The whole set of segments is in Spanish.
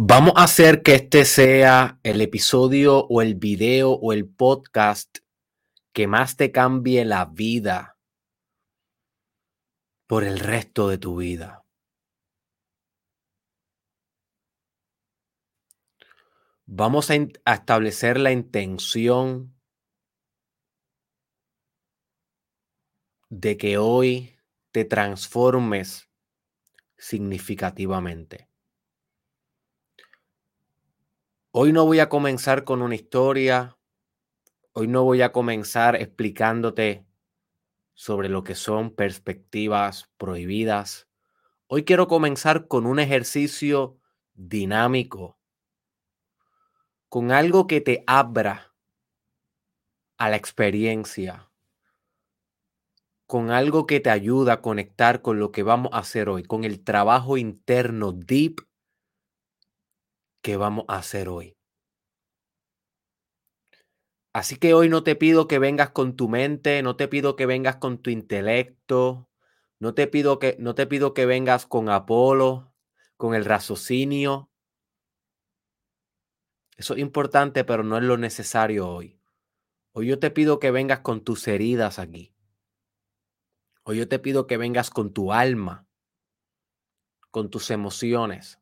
Vamos a hacer que este sea el episodio o el video o el podcast que más te cambie la vida por el resto de tu vida. Vamos a, establecer la intención de que hoy te transformes significativamente. Hoy no voy a comenzar con una historia. Hoy no voy a comenzar explicándote sobre lo que son perspectivas prohibidas. Hoy quiero comenzar con un ejercicio dinámico, con algo que te abra a la experiencia, con algo que te ayuda a conectar con lo que vamos a hacer hoy, con el trabajo interno deep que vamos a hacer hoy. Así que hoy no te pido que vengas con tu mente, no te pido que vengas con tu intelecto, no te pido que, no te pido que vengas con Apolo, con el raciocinio. Eso es importante, pero no es lo necesario hoy. Hoy yo te pido que vengas con tus heridas aquí. Hoy yo te pido que vengas con tu alma, con tus emociones,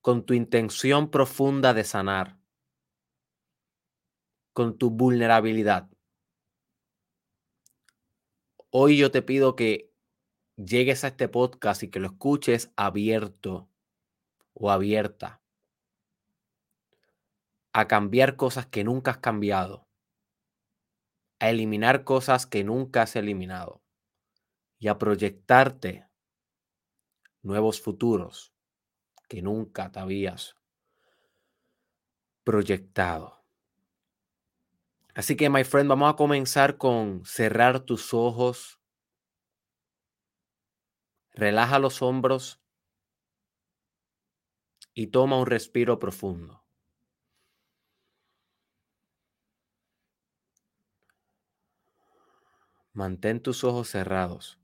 con tu intención profunda de sanar, con tu vulnerabilidad. Hoy yo te pido que llegues a este podcast y que lo escuches abierto o abierta a cambiar cosas que nunca has cambiado, a eliminar cosas que nunca has eliminado y a proyectarte nuevos futuros que nunca te habías proyectado. Así que, my friend, vamos a comenzar con cerrar tus ojos. Relaja los hombros y toma un respiro profundo. Mantén tus ojos cerrados.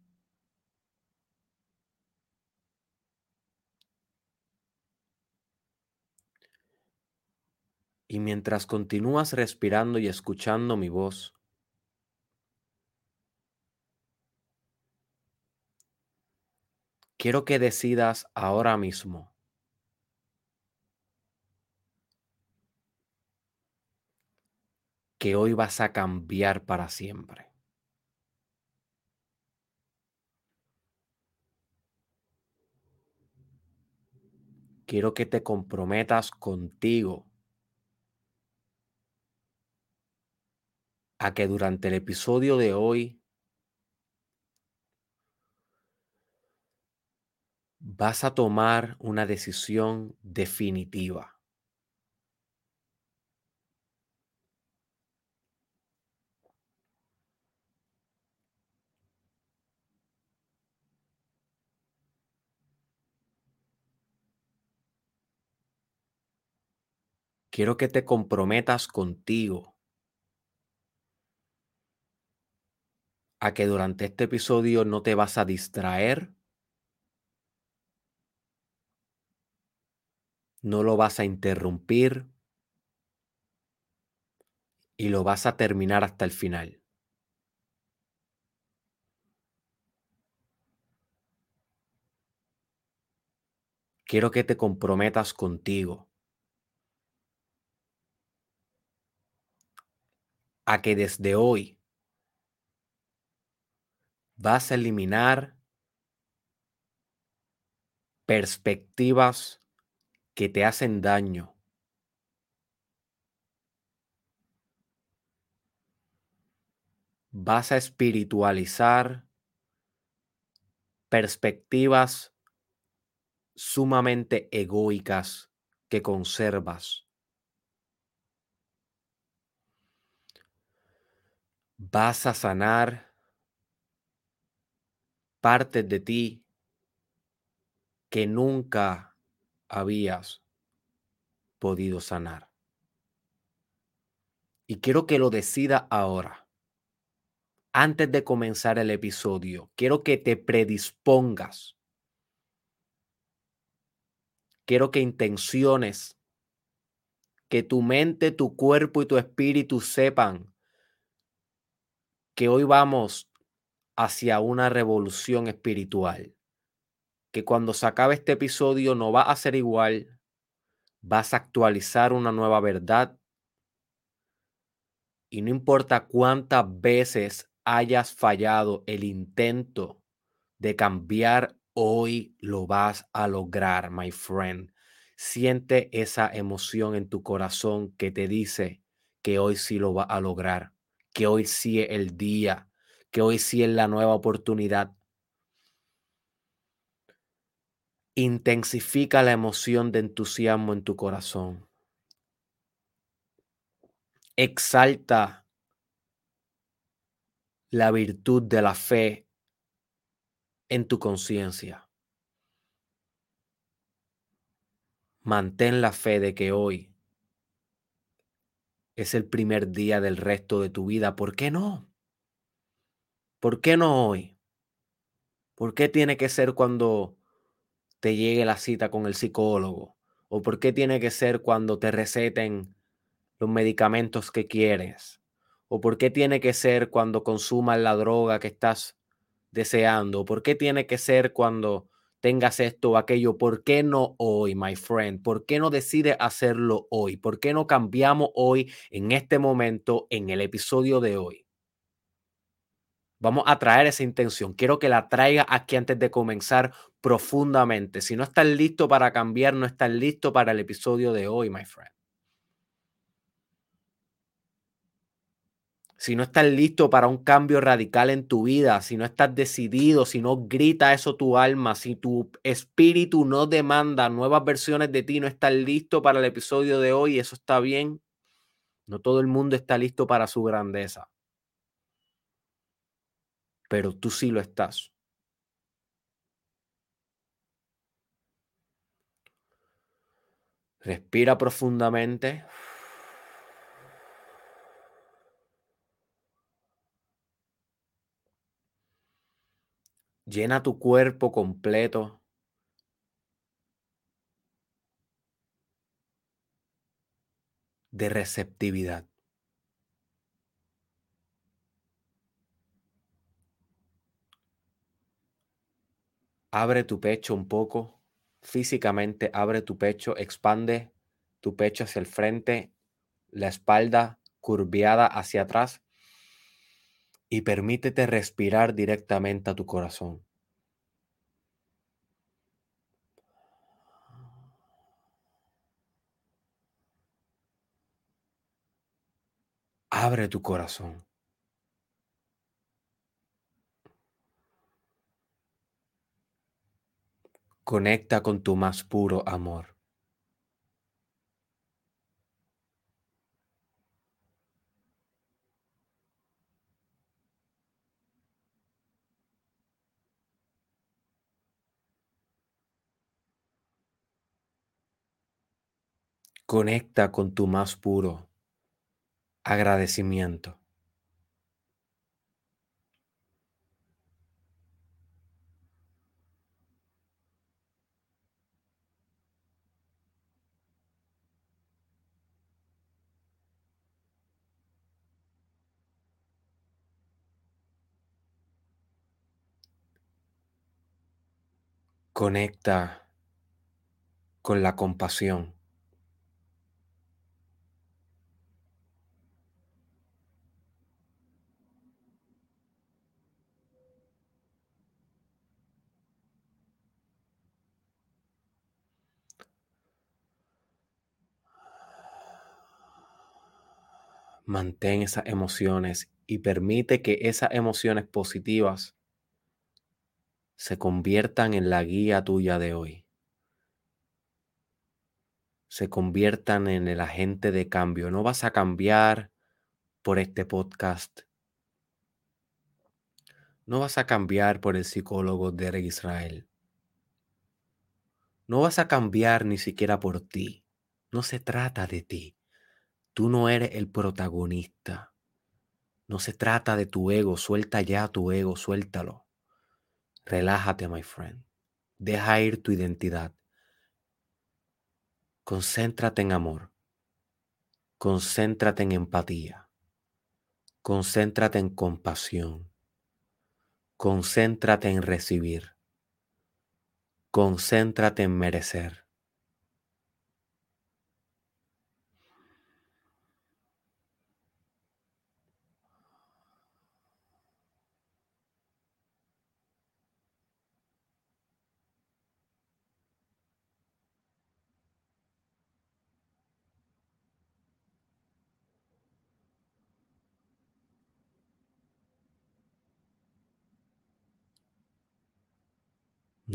Y mientras continúas respirando y escuchando mi voz, quiero que decidas ahora mismo que hoy vas a cambiar para siempre. Quiero que te comprometas contigo a que durante el episodio de hoy vas a tomar una decisión definitiva. Quiero que te comprometas contigo a que durante este episodio no te vas a distraer, no lo vas a interrumpir y lo vas a terminar hasta el final. Quiero que te comprometas contigo. A que desde hoy vas a eliminar perspectivas que te hacen daño. Vas a espiritualizar perspectivas sumamente egoicas que conservas. Vas a sanar partes de ti que nunca habías podido sanar. Y quiero que lo decida ahora. Antes de comenzar el episodio, quiero que te predispongas quiero que intenciones, que tu mente, tu cuerpo y tu espíritu sepan que hoy vamos hacia una revolución espiritual. Que cuando se acabe este episodio no va a ser igual, vas a actualizar una nueva verdad. Y no importa cuántas veces hayas fallado el intento de cambiar, hoy lo vas a lograr, my friend. Siente esa emoción en tu corazón que te dice que hoy sí lo va a lograr, que hoy sí es el día, que hoy sí es la nueva oportunidad. Intensifica la emoción de entusiasmo en tu corazón. Exalta la virtud de la fe en tu conciencia. Mantén la fe de que hoy es el primer día del resto de tu vida. ¿Por qué no? ¿Por qué no hoy? ¿Por qué tiene que ser cuando te llegue la cita con el psicólogo? ¿O por qué tiene que ser cuando te receten los medicamentos que quieres? ¿O por qué tiene que ser cuando consumas la droga que estás deseando? ¿Por qué tiene que ser cuando tengas esto o aquello? ¿Por qué no hoy, my friend? ¿Por qué no decides hacerlo hoy? ¿Por qué no cambiamos hoy, en este momento, en el episodio de hoy? Vamos a traer esa intención. Quiero que la traiga aquí antes de comenzar profundamente. Si no estás listo para cambiar, no estás listo para el episodio de hoy, my friend. si no estás listo para un cambio radical en tu vida, si no estás decidido, si no grita eso tu alma, si tu espíritu no demanda nuevas versiones de ti, no estás listo para el episodio de hoy, eso está bien. No todo el mundo está listo para su grandeza. Pero tú sí lo estás. Respira profundamente. Llena tu cuerpo completo. de receptividad. Abre tu pecho un poco, físicamente abre tu pecho, expande tu pecho hacia el frente, la espalda curviada hacia atrás y permítete respirar directamente a tu corazón. Abre tu corazón. Conecta con tu más puro amor. Conecta con tu más puro agradecimiento. Conecta con la compasión. Mantén esas emociones y permite que esas emociones positivas se conviertan en la guía tuya de hoy. Se conviertan en el agente de cambio. No vas a cambiar por este podcast. No vas a cambiar por el psicólogo de Israel. No vas a cambiar ni siquiera por ti. No se trata de ti. Tú no eres el protagonista. No se trata de tu ego. Suelta ya tu ego, suéltalo. Relájate, my friend. Deja ir tu identidad. Concéntrate en amor. Concéntrate en empatía. Concéntrate en compasión. Concéntrate en recibir. Concéntrate en merecer.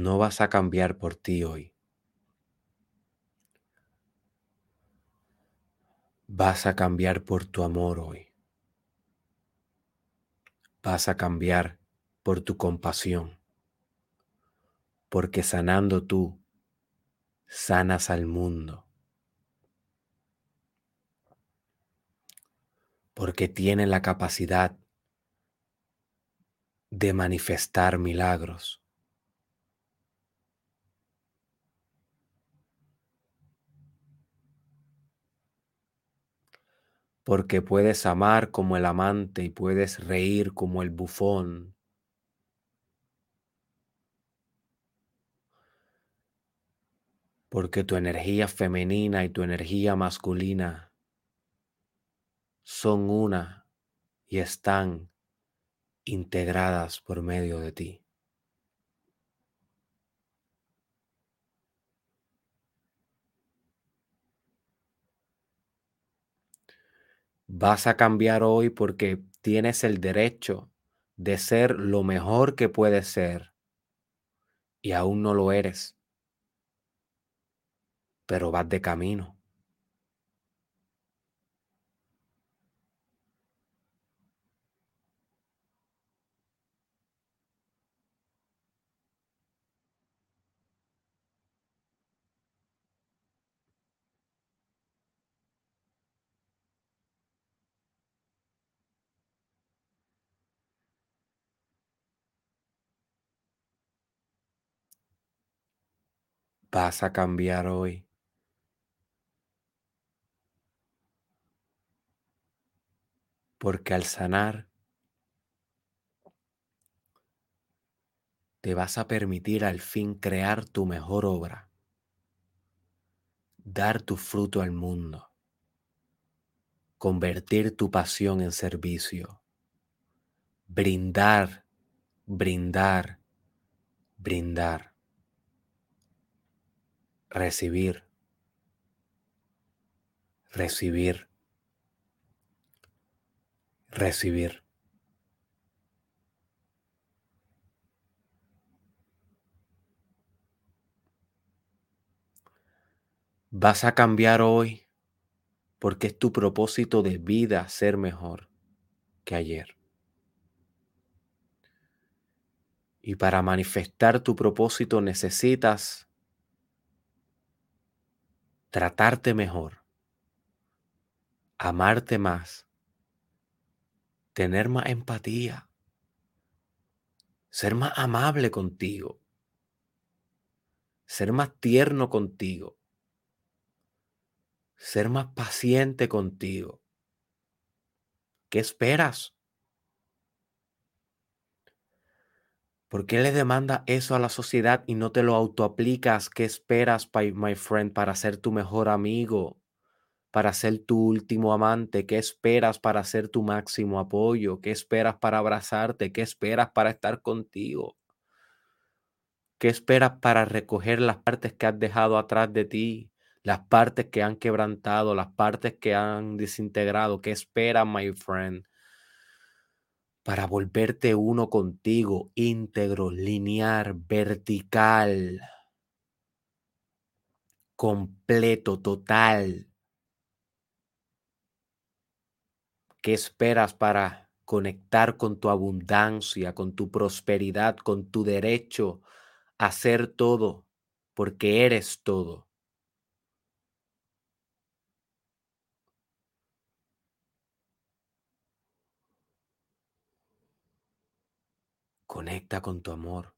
No vas a cambiar por ti hoy. Vas a cambiar por tu amor hoy. Vas a cambiar por tu compasión. Porque sanando tú, sanas al mundo. Porque tienes la capacidad de manifestar milagros. Porque puedes amar como el amante y puedes reír como el bufón. Porque tu energía femenina y tu energía masculina son una y están integradas por medio de ti. Vas a cambiar hoy porque tienes el derecho de ser lo mejor que puedes ser y aún no lo eres, pero vas de camino. Vas a cambiar hoy. Porque al sanar, te vas a permitir al fin crear tu mejor obra, dar tu fruto al mundo, convertir tu pasión en servicio, brindar, brindar, brindar recibir, recibir, recibir. Vas a cambiar hoy porque es tu propósito de vida ser mejor que ayer. Y para manifestar tu propósito necesitas tratarte mejor, amarte más, tener más empatía, ser más amable contigo, ser más tierno contigo, ser más paciente contigo. ¿Qué esperas? ¿Por qué le demanda eso a la sociedad y no te lo autoaplicas? ¿Qué esperas, my friend, para ser tu mejor amigo? Para ser tu último amante? ¿Qué esperas para ser tu máximo apoyo? ¿Qué esperas para abrazarte? ¿Qué esperas para estar contigo? ¿Qué esperas para recoger las partes que has dejado atrás de ti? Las partes que han quebrantado, las partes que han desintegrado. ¿Qué esperas, my friend? Para volverte uno contigo, íntegro, lineal, vertical, completo, total. ¿Qué esperas para conectar con tu abundancia, con tu prosperidad, con tu derecho a ser todo, porque eres todo? Conecta con tu amor.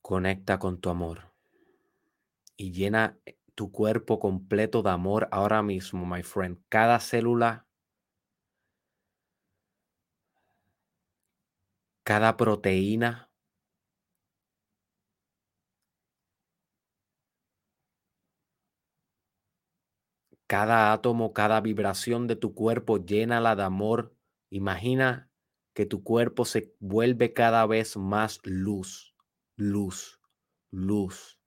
Conecta con tu amor y llena eh, tu cuerpo completo de amor ahora mismo, my friend. Cada célula, cada proteína, cada átomo, cada vibración de tu cuerpo, llénala de amor. Imagina que tu cuerpo se vuelve cada vez más luz, luz, luz.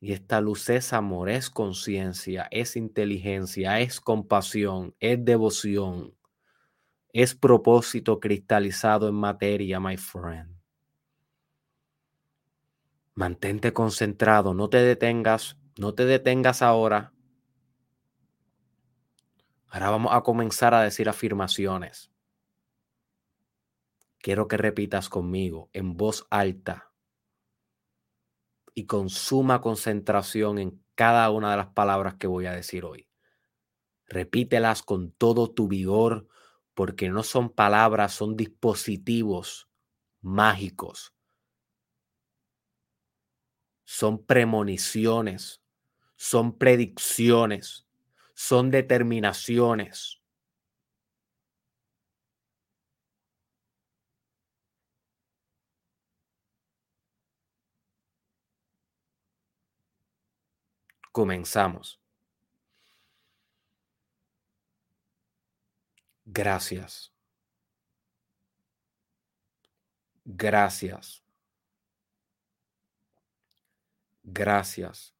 Y esta luz es amor, es conciencia, es inteligencia, es compasión, es devoción, es propósito cristalizado en materia, my friend. Mantente concentrado, no te detengas, no te detengas ahora. Ahora vamos a comenzar a decir afirmaciones. Quiero que repitas conmigo en voz alta y con suma concentración en cada una de las palabras que voy a decir hoy. Repítelas con todo tu vigor porque no son palabras, son dispositivos mágicos. Son premoniciones, son predicciones, son determinaciones. Comenzamos. Gracias. Gracias. Gracias.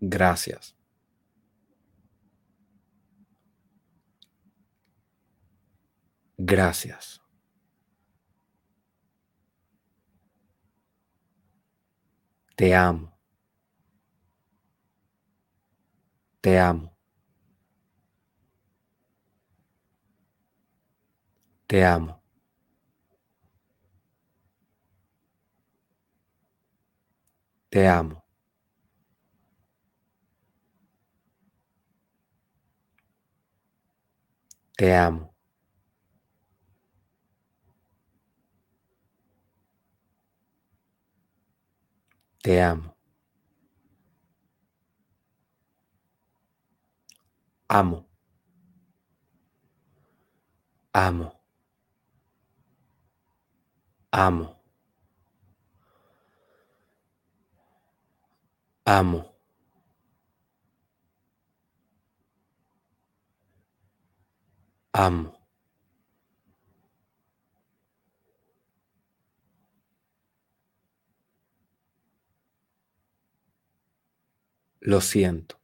Gracias. Gracias. Te amo. Te amo. Te amo. Te amo. Te amo. Te amo. Amo. Amo. Amo. Amo. Amo. Lo siento.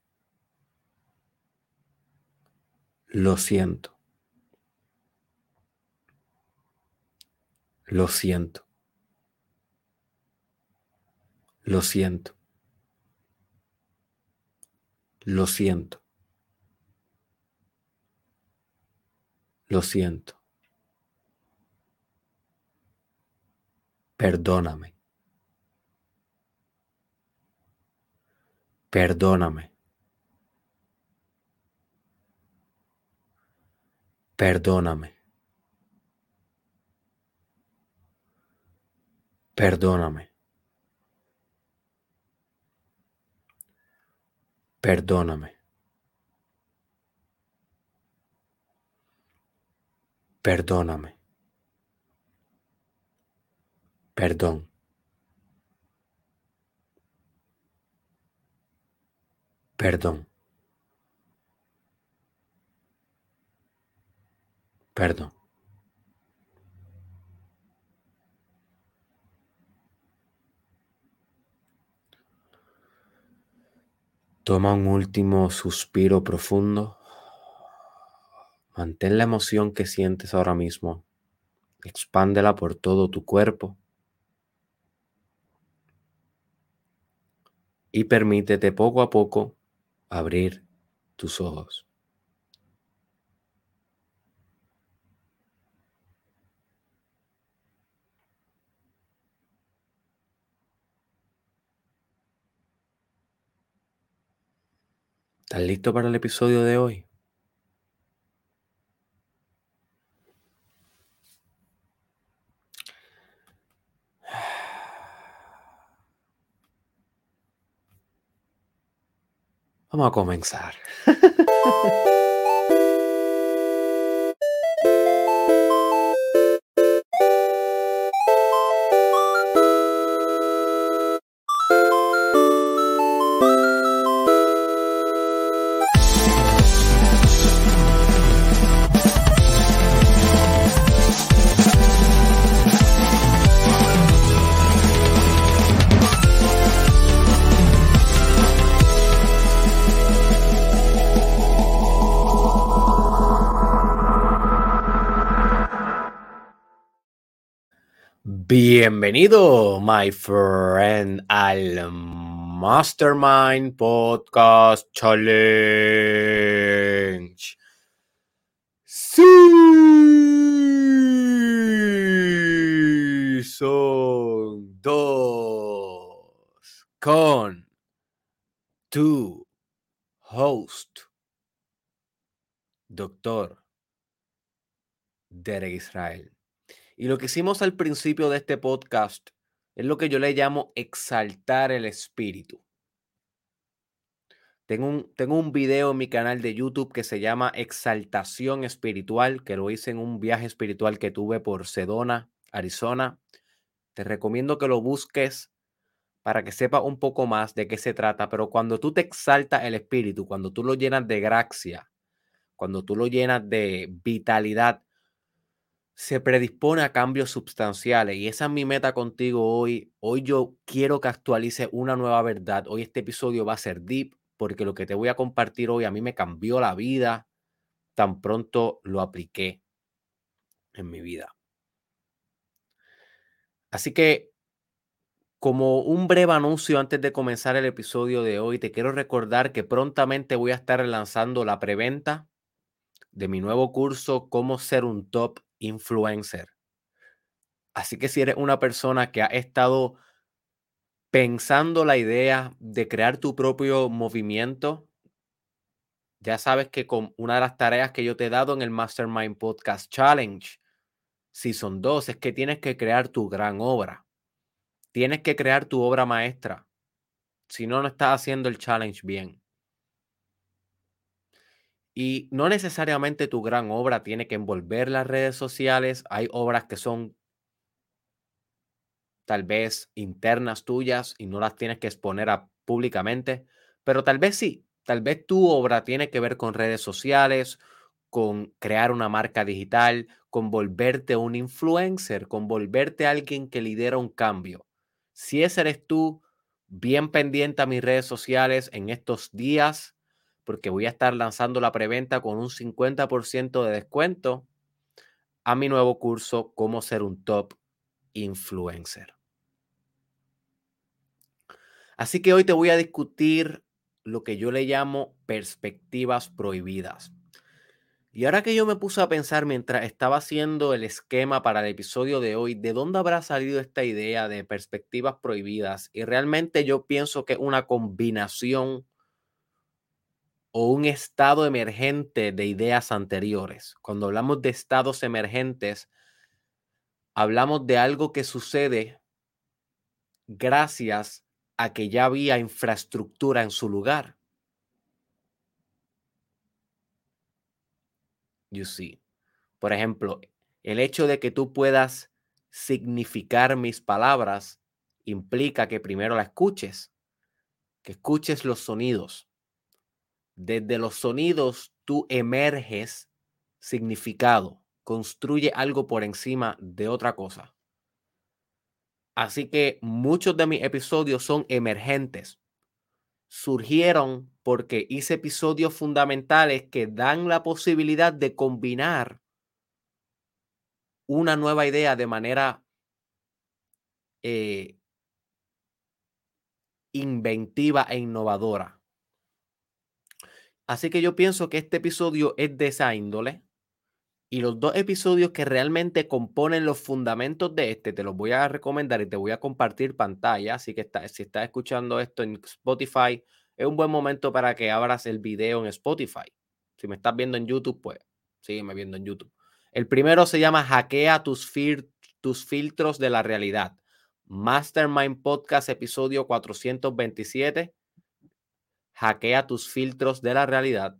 Lo siento. Lo siento. Lo siento. Lo siento. Lo siento. Perdóname. Perdóname. Perdóname. Perdóname. Perdóname. Perdóname. Perdón. Perdón. Perdón. Toma un último suspiro profundo. Mantén la emoción que sientes ahora mismo Expándela por todo tu cuerpo. Y permítete poco a poco abrir tus ojos. ¿Estás listo para el episodio de hoy? Vamos a comenzar. Bienvenido, my friend, al Mastermind Podcast Challenge. Sí, son dos con tu host, doctor Derek Israel. Y lo que hicimos al principio de este podcast es lo que yo le llamo exaltar el espíritu. Tengo un, tengo un video en mi canal de YouTube que se llama Exaltación Espiritual, que lo hice en un viaje espiritual que tuve por Sedona, Arizona. Te recomiendo que lo busques para que sepas un poco más de qué se trata. Pero cuando tú te exaltas el espíritu, cuando tú lo llenas de gracia, cuando tú lo llenas de vitalidad, se predispone a cambios sustanciales y esa es mi meta contigo hoy. Hoy yo quiero que actualice una nueva verdad. Hoy este episodio va a ser deep porque lo que te voy a compartir hoy a mí me cambió la vida tan pronto lo apliqué en mi vida. Así que como un breve anuncio antes de comenzar el episodio de hoy, te quiero recordar que prontamente voy a estar lanzando la preventa de mi nuevo curso Cómo ser un top influencer. Así que si eres una persona que ha estado pensando la idea de crear tu propio movimiento, ya sabes que con una de las tareas que yo te he dado en el Mastermind Podcast Challenge, si son dos, es que tienes que crear tu gran obra. Tienes que crear tu obra maestra. Si no, no estás haciendo el challenge bien. Y no necesariamente tu gran obra tiene que envolver las redes sociales. Hay obras que son tal vez internas tuyas y no las tienes que exponer públicamente, pero tal vez sí. Tal vez tu obra tiene que ver con redes sociales, con crear una marca digital, con volverte un influencer, con volverte alguien que lidera un cambio. Si ese eres tú, bien pendiente a mis redes sociales en estos días porque voy a estar lanzando la preventa con un 50% de descuento a mi nuevo curso, Cómo ser un top influencer. Así que hoy te voy a discutir lo que yo le llamo perspectivas prohibidas. Y ahora que yo me puse a pensar mientras estaba haciendo el esquema para el episodio de hoy, ¿de dónde habrá salido esta idea de perspectivas prohibidas? Y realmente yo pienso que es una combinación o un estado emergente de ideas anteriores. Cuando hablamos de estados emergentes, hablamos de algo que sucede gracias a que ya había infraestructura en su lugar. You see. Por ejemplo, el hecho de que tú puedas significar mis palabras implica que primero la escuches, que escuches los sonidos. Desde los sonidos tú emerges significado, construye algo por encima de otra cosa. Así que muchos de mis episodios son emergentes. Surgieron porque hice episodios fundamentales que dan la posibilidad de combinar una nueva idea de manera eh, inventiva e innovadora. Así que yo pienso que este episodio es de esa índole. Y los dos episodios que realmente componen los fundamentos de este, te los voy a recomendar y te voy a compartir pantalla. Así que si estás escuchando esto en Spotify, es un buen momento para que abras el video en Spotify. Si me estás viendo en YouTube, pues sígueme viendo en YouTube. El primero se llama Hackea tus, tus filtros de la realidad. Mastermind Podcast, episodio 427. Hackea tus filtros de la realidad.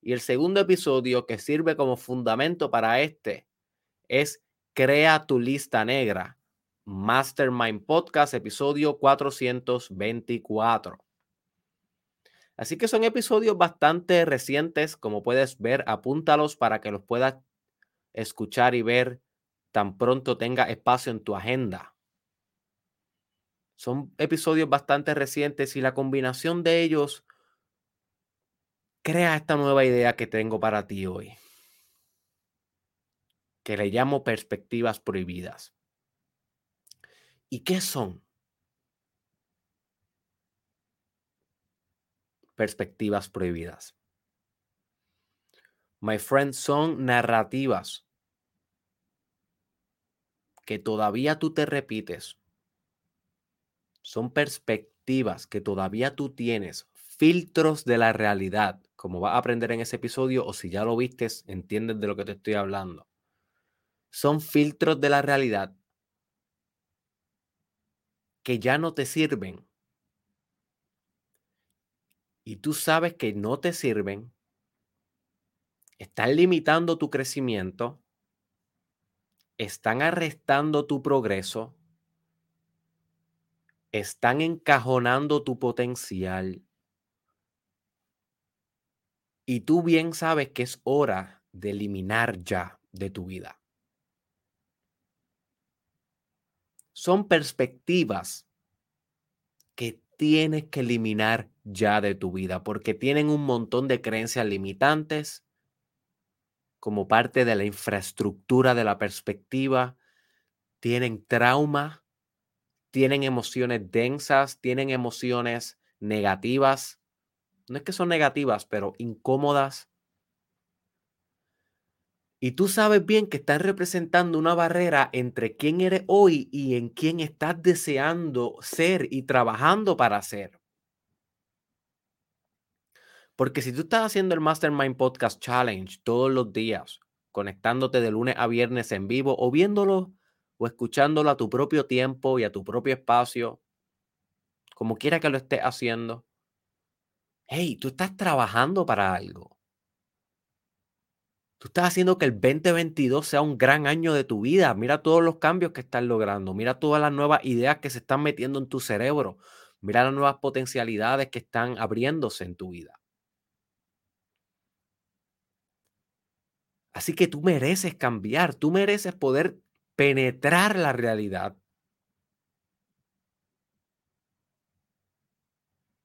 Y el segundo episodio que sirve como fundamento para este es Crea tu lista negra. Mastermind Podcast, episodio 424. Así que son episodios bastante recientes, como puedes ver, apúntalos para que los puedas escuchar y ver tan pronto tenga espacio en tu agenda. Son episodios bastante recientes y la combinación de ellos crea esta nueva idea que tengo para ti hoy, que le llamo perspectivas prohibidas. ¿Y qué son? Perspectivas prohibidas. My friend, son narrativas que todavía tú te repites son perspectivas que todavía tú tienes, filtros de la realidad, como vas a aprender en ese episodio o si ya lo vistes, entiendes de lo que te estoy hablando. Son filtros de la realidad que ya no te sirven. Y tú sabes que no te sirven, están limitando tu crecimiento, están arrestando tu progreso están encajonando tu potencial. Y tú bien sabes que es hora de eliminar ya de tu vida. Son perspectivas que tienes que eliminar ya de tu vida porque tienen un montón de creencias limitantes como parte de la infraestructura de la perspectiva, tienen trauma tienen emociones densas, tienen emociones negativas. No es que son negativas, pero incómodas. Y tú sabes bien que están representando una barrera entre quién eres hoy y en quién estás deseando ser y trabajando para ser. Porque si tú estás haciendo el Mastermind Podcast Challenge todos los días, conectándote de lunes a viernes en vivo o viéndolo o escuchándolo a tu propio tiempo y a tu propio espacio, como quiera que lo estés haciendo. Hey, tú estás trabajando para algo. Tú estás haciendo que el 2022 sea un gran año de tu vida. Mira todos los cambios que estás logrando. Mira todas las nuevas ideas que se están metiendo en tu cerebro. Mira las nuevas potencialidades que están abriéndose en tu vida. Así que tú mereces cambiar, tú mereces poder penetrar la realidad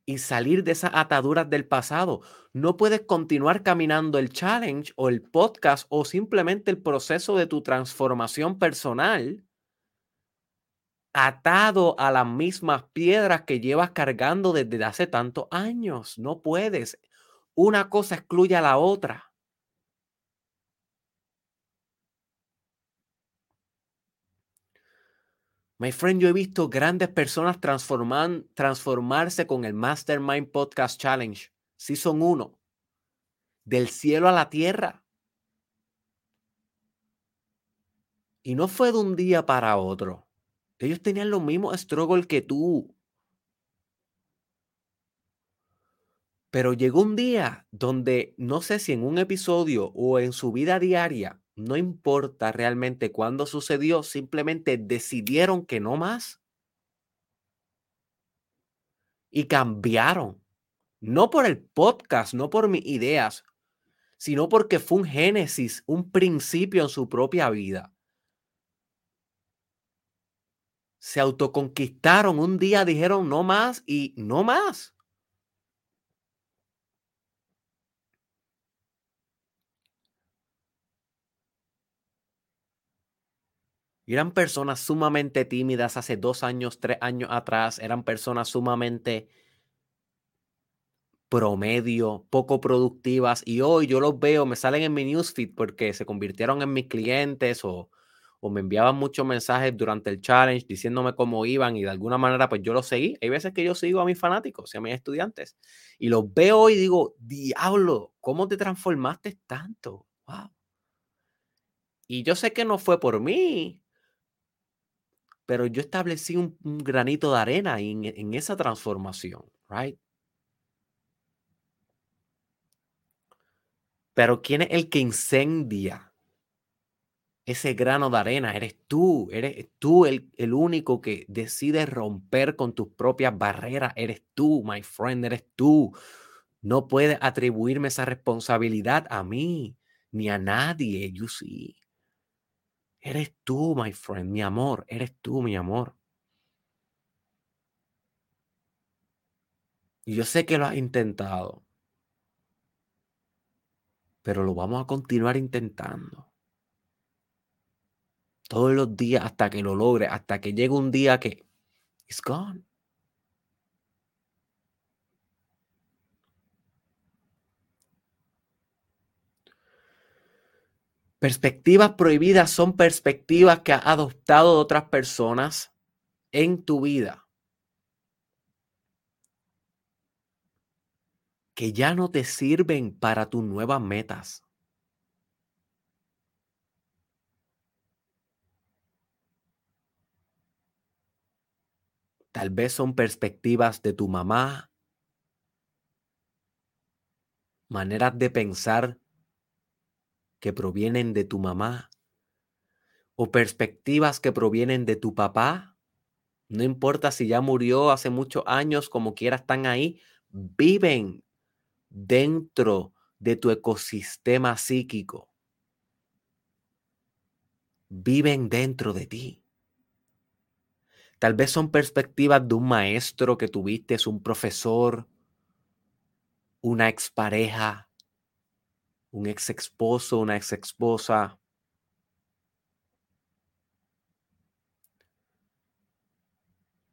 y salir de esas ataduras del pasado. No puedes continuar caminando el challenge o el podcast o simplemente el proceso de tu transformación personal atado a las mismas piedras que llevas cargando desde hace tantos años. No puedes. Una cosa excluye a la otra. My friend, yo he visto grandes personas transformarse con el Mastermind Podcast Challenge, Season 1, del cielo a la tierra. Y no fue de un día para otro. Ellos tenían los mismos struggles que tú. Pero llegó un día donde no sé si en un episodio o en su vida diaria no importa realmente cuándo sucedió, simplemente decidieron que no más. Y cambiaron. No por el podcast, no por mis ideas, sino porque fue un génesis, un principio en su propia vida. Se autoconquistaron un día, dijeron no más y no más. Eran personas sumamente tímidas hace dos años, tres años atrás. Eran personas sumamente promedio, poco productivas. Y hoy yo los veo, me salen en mi newsfeed porque se convirtieron en mis clientes o, o me enviaban muchos mensajes durante el challenge diciéndome cómo iban y de alguna manera pues yo los seguí. Hay veces que yo sigo a mis fanáticos y a mis estudiantes y los veo y digo, diablo, ¿cómo te transformaste tanto? Wow. Y yo sé que no fue por mí, pero yo establecí un, granito de arena en, esa transformación, right? Pero ¿quién es el que incendia ese grano de arena? Eres tú, eres tú el, el único que decide romper con tus propias barreras. Eres tú, my friend, eres tú. No puedes atribuirme esa responsabilidad a mí ni a nadie. You see. Eres tú, my friend, mi amor. Eres tú, mi amor. Y yo sé que lo has intentado, pero lo vamos a continuar intentando. Todos los días hasta que lo logre, hasta que llegue un día que it's gone. Perspectivas prohibidas son perspectivas que has adoptado de otras personas en tu vida. Que ya no te sirven para tus nuevas metas. Tal vez son perspectivas de tu mamá, maneras de pensar que provienen de tu mamá o perspectivas que provienen de tu papá. No importa si ya murió hace muchos años, como quiera están ahí, viven dentro de tu ecosistema psíquico. Viven dentro de ti. Tal vez son perspectivas de un maestro que tuviste, es un profesor, una expareja, un ex esposo, una ex esposa.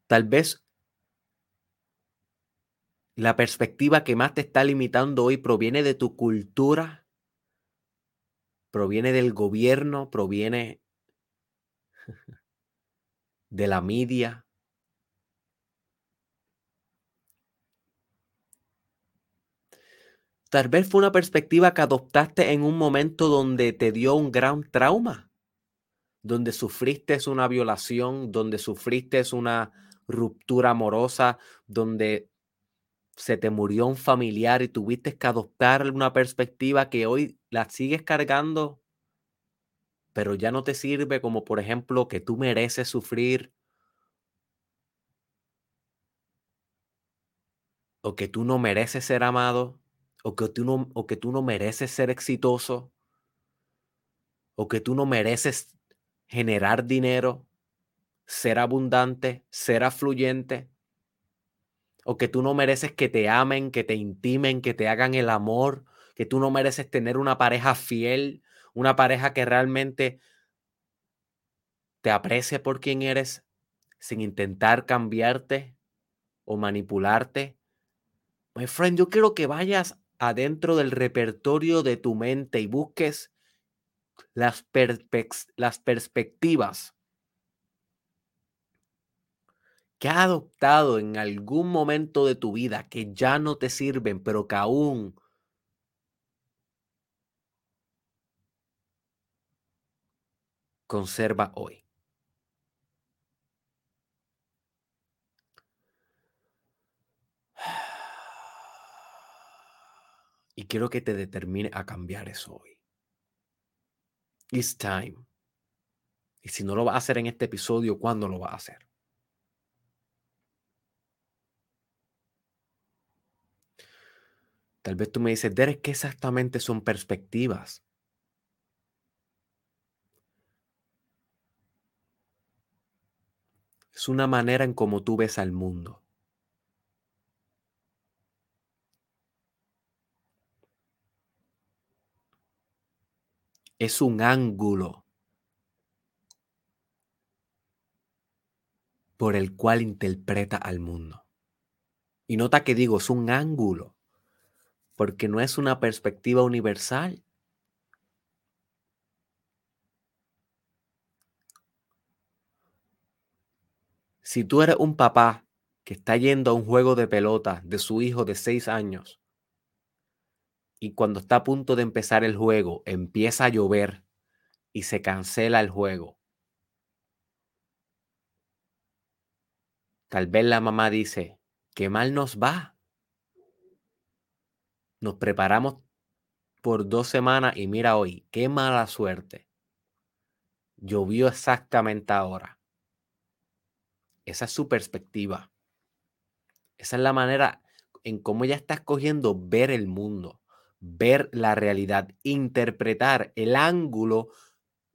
Tal vez la perspectiva que más te está limitando hoy proviene de tu cultura, proviene del gobierno, proviene de la media, Tal vez fue una perspectiva que adoptaste en un momento donde te dio un gran trauma, donde sufriste una violación, donde sufriste una ruptura amorosa, donde se te murió un familiar y tuviste que adoptar una perspectiva que hoy la sigues cargando, pero ya no te sirve como por ejemplo que tú mereces sufrir o que tú no mereces ser amado o que tú no, o que tú no mereces ser exitoso, o que tú no mereces generar dinero, ser abundante, ser afluyente, o que tú no mereces que te amen, que te intimen, que te hagan el amor, que tú no mereces tener una pareja fiel, una pareja que realmente te aprecie por quien eres sin intentar cambiarte o manipularte. My friend, yo quiero que vayas adentro del repertorio de tu mente y busques las, perspectivas que has adoptado en algún momento de tu vida que ya no te sirven, pero que aún conserva hoy. Y quiero que te determine a cambiar eso hoy. It's time. Y si no lo vas a hacer en este episodio, ¿cuándo lo vas a hacer? Tal vez tú me dices, Derek, ¿qué exactamente son perspectivas? Es una manera en cómo tú ves al mundo. Es un ángulo por el cual interpreta al mundo. Y nota que digo, es un ángulo, porque no es una perspectiva universal. Si tú eres un papá que está yendo a un juego de pelota de su hijo de seis años y cuando está a punto de empezar el juego empieza a llover y se cancela el juego, tal vez la mamá dice, qué mal nos va. Nos preparamos por dos semanas y mira hoy, qué mala suerte. Llovió exactamente ahora. Esa es su perspectiva. Esa es la manera en cómo ella está escogiendo ver el mundo, ver la realidad, interpretar el ángulo,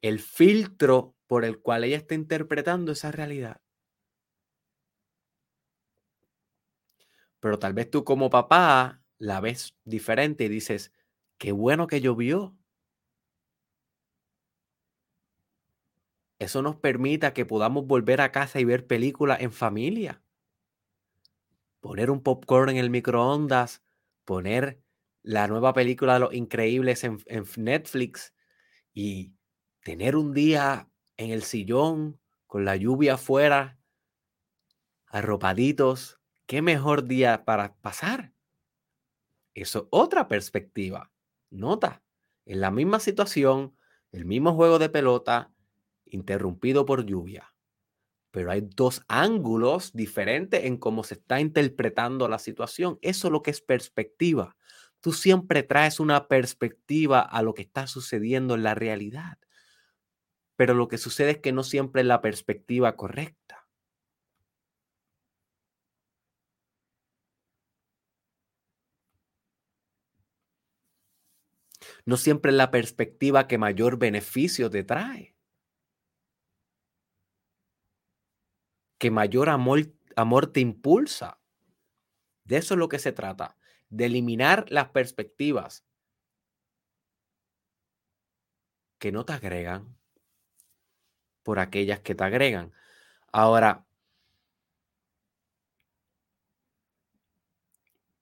el filtro por el cual ella está interpretando esa realidad. Pero tal vez tú como papá la ves diferente y dices, qué bueno que llovió. Eso nos permita que podamos volver a casa y ver películas en familia. Poner un popcorn en el microondas, poner la nueva película de los increíbles en, Netflix y tener un día en el sillón con la lluvia afuera, arropaditos. ¿Qué mejor día para pasar? Eso es otra perspectiva. Nota, en la misma situación, el mismo juego de pelota, interrumpido por lluvia. Pero hay dos ángulos diferentes en cómo se está interpretando la situación. Eso es lo que es perspectiva. Tú siempre traes una perspectiva a lo que está sucediendo en la realidad. Pero lo que sucede es que no siempre es la perspectiva correcta. no siempre es la perspectiva que mayor beneficio te trae. Que mayor amor, amor te impulsa. De eso es lo que se trata, de eliminar las perspectivas que no te agregan por aquellas que te agregan. Ahora,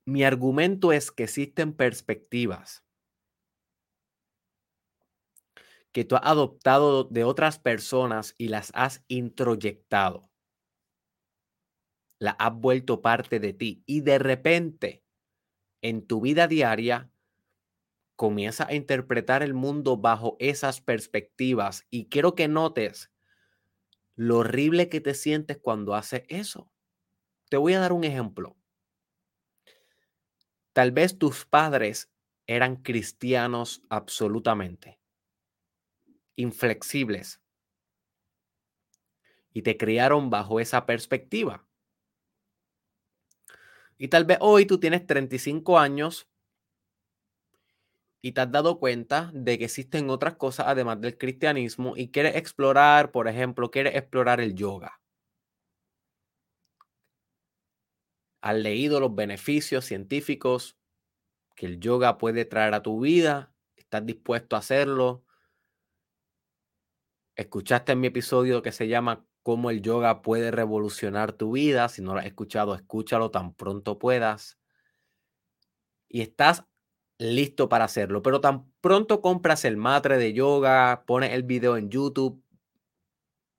mi argumento es que existen perspectivas que tú has adoptado de otras personas y las has introyectado. La has vuelto parte de ti y de repente en tu vida diaria comienza a interpretar el mundo bajo esas perspectivas y quiero que notes lo horrible que te sientes cuando haces eso. Te voy a dar un ejemplo. Tal vez tus padres eran cristianos absolutamente inflexibles y te criaron bajo esa perspectiva. Y tal vez hoy tú tienes 35 años y te has dado cuenta de que existen otras cosas además del cristianismo y quieres explorar, por ejemplo, quieres explorar el yoga. Has leído los beneficios científicos que el yoga puede traer a tu vida, estás dispuesto a hacerlo, Escuchaste en mi episodio que se llama Cómo el yoga puede revolucionar tu vida. Si no lo has escuchado, escúchalo tan pronto puedas. Y estás listo para hacerlo. Pero tan pronto compras el matre de yoga, pones el video en YouTube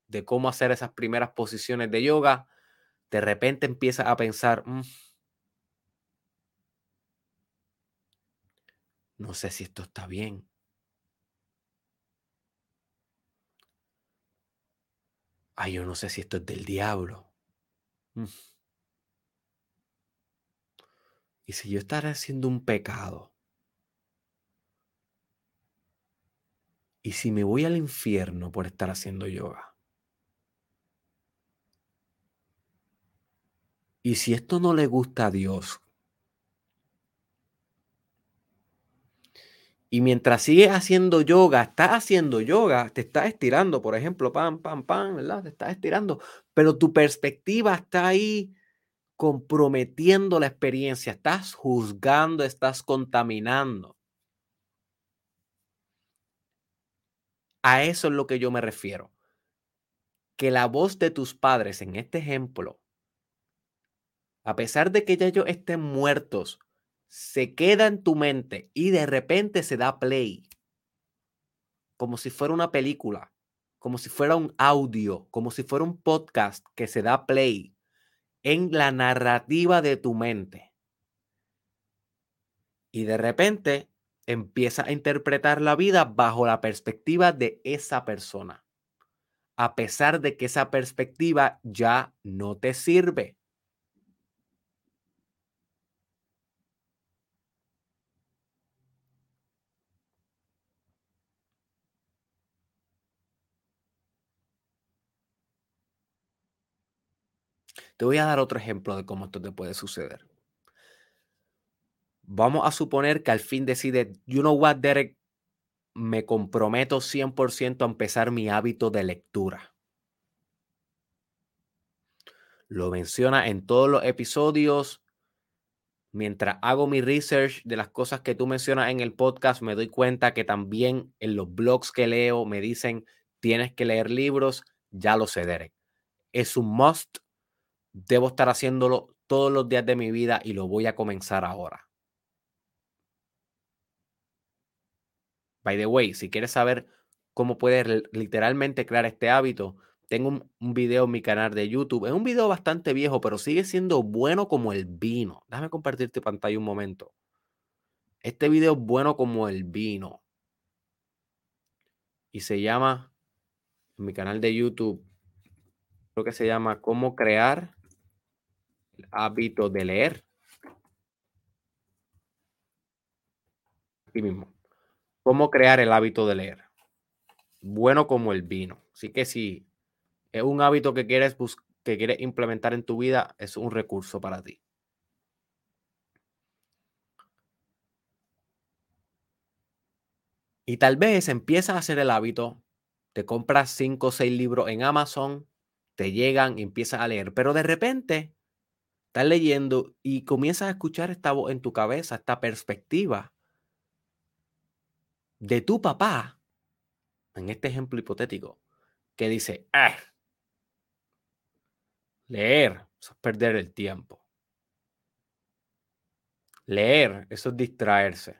de cómo hacer esas primeras posiciones de yoga, de repente empiezas a pensar, mm, no sé si esto está bien. Ay, yo no sé si esto es del diablo. Mm. Y si yo estaré haciendo un pecado. Y si me voy al infierno por estar haciendo yoga. Y si esto no le gusta a Dios, Y mientras sigues haciendo yoga, estás haciendo yoga, te estás estirando, por ejemplo, pam, pam, pam, ¿verdad? Te estás estirando, pero tu perspectiva está ahí comprometiendo la experiencia, estás juzgando, estás contaminando. A eso es lo que yo me refiero. que la voz de tus padres en este ejemplo, a pesar de que ya ellos estén muertos, se queda en tu mente y de repente se da play, como si fuera una película, como si fuera un audio, como si fuera un podcast que se da play en la narrativa de tu mente. Y de repente empieza a interpretar la vida bajo la perspectiva de esa persona, a pesar de que esa perspectiva ya no te sirve. Te voy a dar otro ejemplo de cómo esto te puede suceder. Vamos a suponer que al fin decide, you know what, Derek, me comprometo 100% a empezar mi hábito de lectura. Lo menciona en todos los episodios. Mientras hago mi research de las cosas que tú mencionas en el podcast, me doy cuenta que también en los blogs que leo me dicen, tienes que leer libros, ya lo sé, Derek. Es un must. Debo estar haciéndolo todos los días de mi vida y lo voy a comenzar ahora. By the way, si quieres saber cómo puedes literalmente crear este hábito, tengo un, video en mi canal de YouTube. Es un video bastante viejo, pero sigue siendo bueno como el vino. Déjame compartirte pantalla un momento. Este video es bueno como el vino. Y se llama, en mi canal de YouTube, creo que se llama Cómo crear hábito de leer. Aquí mismo. Cómo crear el hábito de leer. Bueno como el vino. Así que si es un hábito que quieres, que quieres implementar en tu vida, es un recurso para ti. Y tal vez empiezas a hacer el hábito, te compras cinco o seis libros en Amazon, te llegan y empiezas a leer, pero de repente estás leyendo y comienzas a escuchar esta voz en tu cabeza, esta perspectiva de tu papá, en este ejemplo hipotético, que dice, ah, leer, eso es perder el tiempo. Leer, eso es distraerse.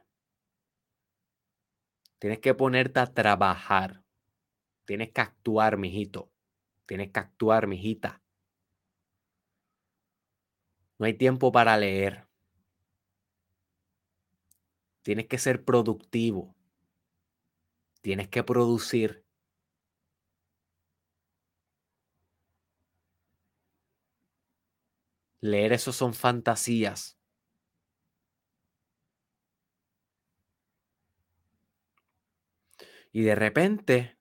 Tienes que ponerte a trabajar. Tienes que actuar, mijito. Tienes que actuar, mijita. No hay tiempo para leer. Tienes que ser productivo. Tienes que producir. Leer eso son fantasías. Y de repente,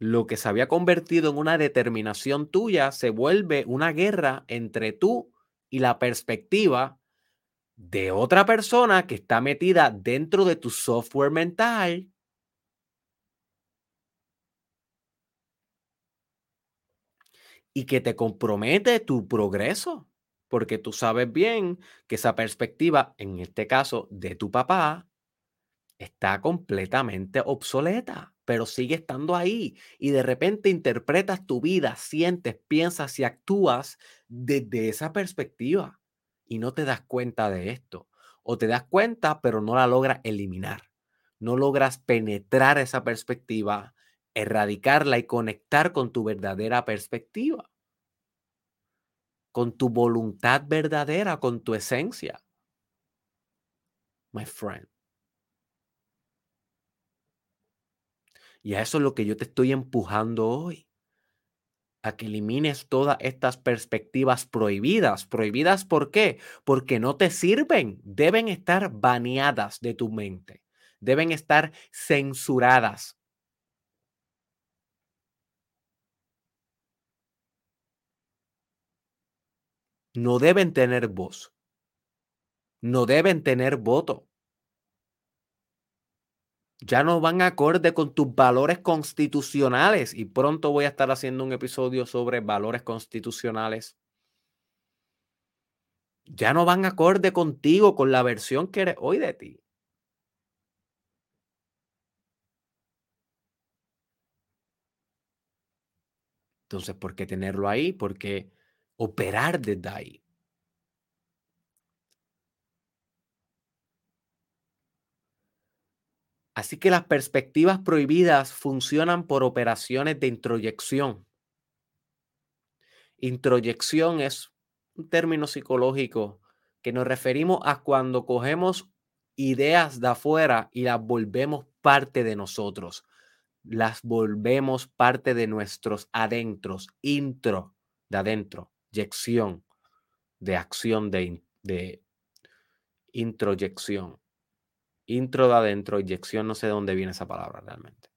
lo que se había convertido en una determinación tuya se vuelve una guerra entre tú y la perspectiva de otra persona que está metida dentro de tu software mental y que te compromete tu progreso, porque tú sabes bien que esa perspectiva, en este caso de tu papá, está completamente obsoleta, pero sigue estando ahí y de repente interpretas tu vida, sientes, piensas y actúas desde esa perspectiva y no te das cuenta de esto. O te das cuenta, pero no la logras eliminar. No logras penetrar esa perspectiva erradicarla y conectar con tu verdadera perspectiva, con tu voluntad verdadera, con tu esencia. My friend. Y a eso es lo que yo te estoy empujando hoy. A que elimines todas estas perspectivas prohibidas. ¿Prohibidas por qué? Porque no te sirven. Deben estar baneadas de tu mente. Deben estar censuradas. no deben tener voz, no deben tener voto. Ya no van acorde con tus valores constitucionales y pronto voy a estar haciendo un episodio sobre valores constitucionales. Ya no van acorde contigo, con la versión que eres hoy de ti. Entonces, ¿por qué tenerlo ahí? ¿Por qué operar desde ahí? Así que las perspectivas prohibidas funcionan por operaciones de introyección. Introyección es un término psicológico que nos referimos a cuando cogemos ideas de afuera y las volvemos parte de nosotros. Las volvemos parte de nuestros adentros, intro de adentro, yección de acción de, de introyección. Intro de adentro, inyección, no sé de dónde viene esa palabra realmente.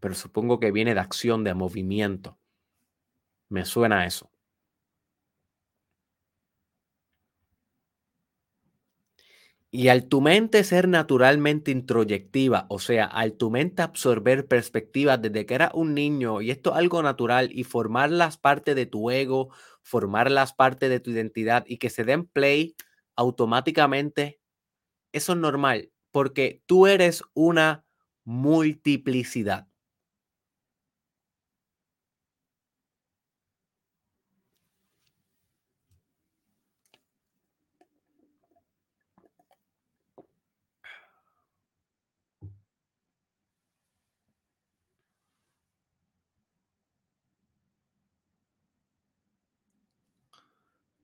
Pero supongo que viene de acción, de movimiento. Me suena eso. Y al tu mente ser naturalmente introyectiva, o sea, al tu mente absorber perspectivas desde que era un niño, y esto es algo natural, y formarlas parte de tu ego, formarlas parte de tu identidad, y que se den play automáticamente, eso es normal, porque tú eres una multiplicidad.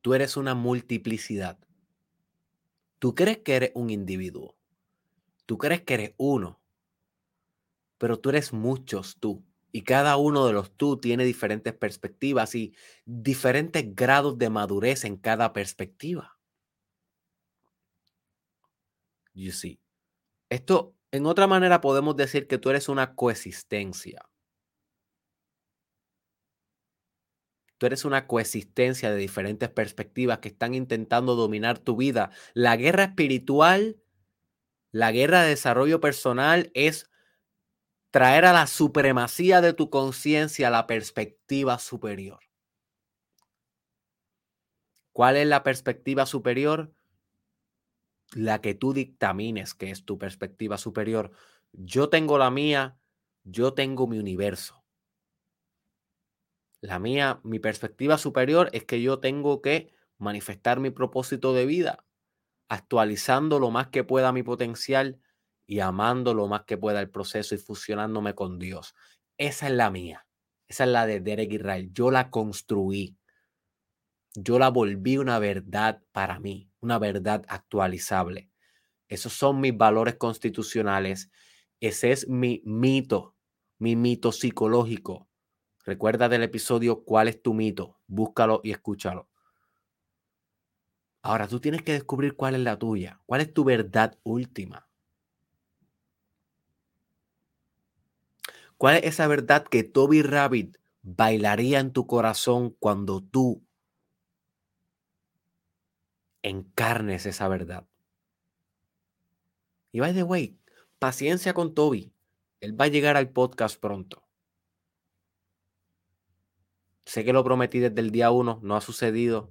Tú eres una multiplicidad. Tú crees que eres un individuo. Tú crees que eres uno. Pero tú eres muchos tú. Y cada uno de los tú tiene diferentes perspectivas y diferentes grados de madurez en cada perspectiva. You see. Esto, en otra manera, podemos decir que tú eres una coexistencia. Tú eres una coexistencia de diferentes perspectivas que están intentando dominar tu vida. La guerra espiritual, la guerra de desarrollo personal es traer a la supremacía de tu conciencia la perspectiva superior. ¿Cuál es la perspectiva superior? La que tú dictamines que es tu perspectiva superior. Yo tengo la mía, yo tengo mi universo. La mía, mi perspectiva superior es que yo tengo que manifestar mi propósito de vida, actualizando lo más que pueda mi potencial y amando lo más que pueda el proceso y fusionándome con Dios. Esa es la mía. Esa es la de Derek Israel. Yo la construí. Yo la volví una verdad para mí, una verdad actualizable. Esos son mis valores constitucionales. Ese es mi mito, mi mito psicológico. Recuerda del episodio cuál es tu mito. Búscalo y escúchalo. Ahora tú tienes que descubrir cuál es la tuya, cuál es tu verdad última. ¿Cuál es esa verdad que Toby Rabbit bailaría en tu corazón cuando tú encarnes esa verdad? Y by the way, paciencia con Toby. Él va a llegar al podcast pronto. Sé que lo prometí desde el día uno, no ha sucedido.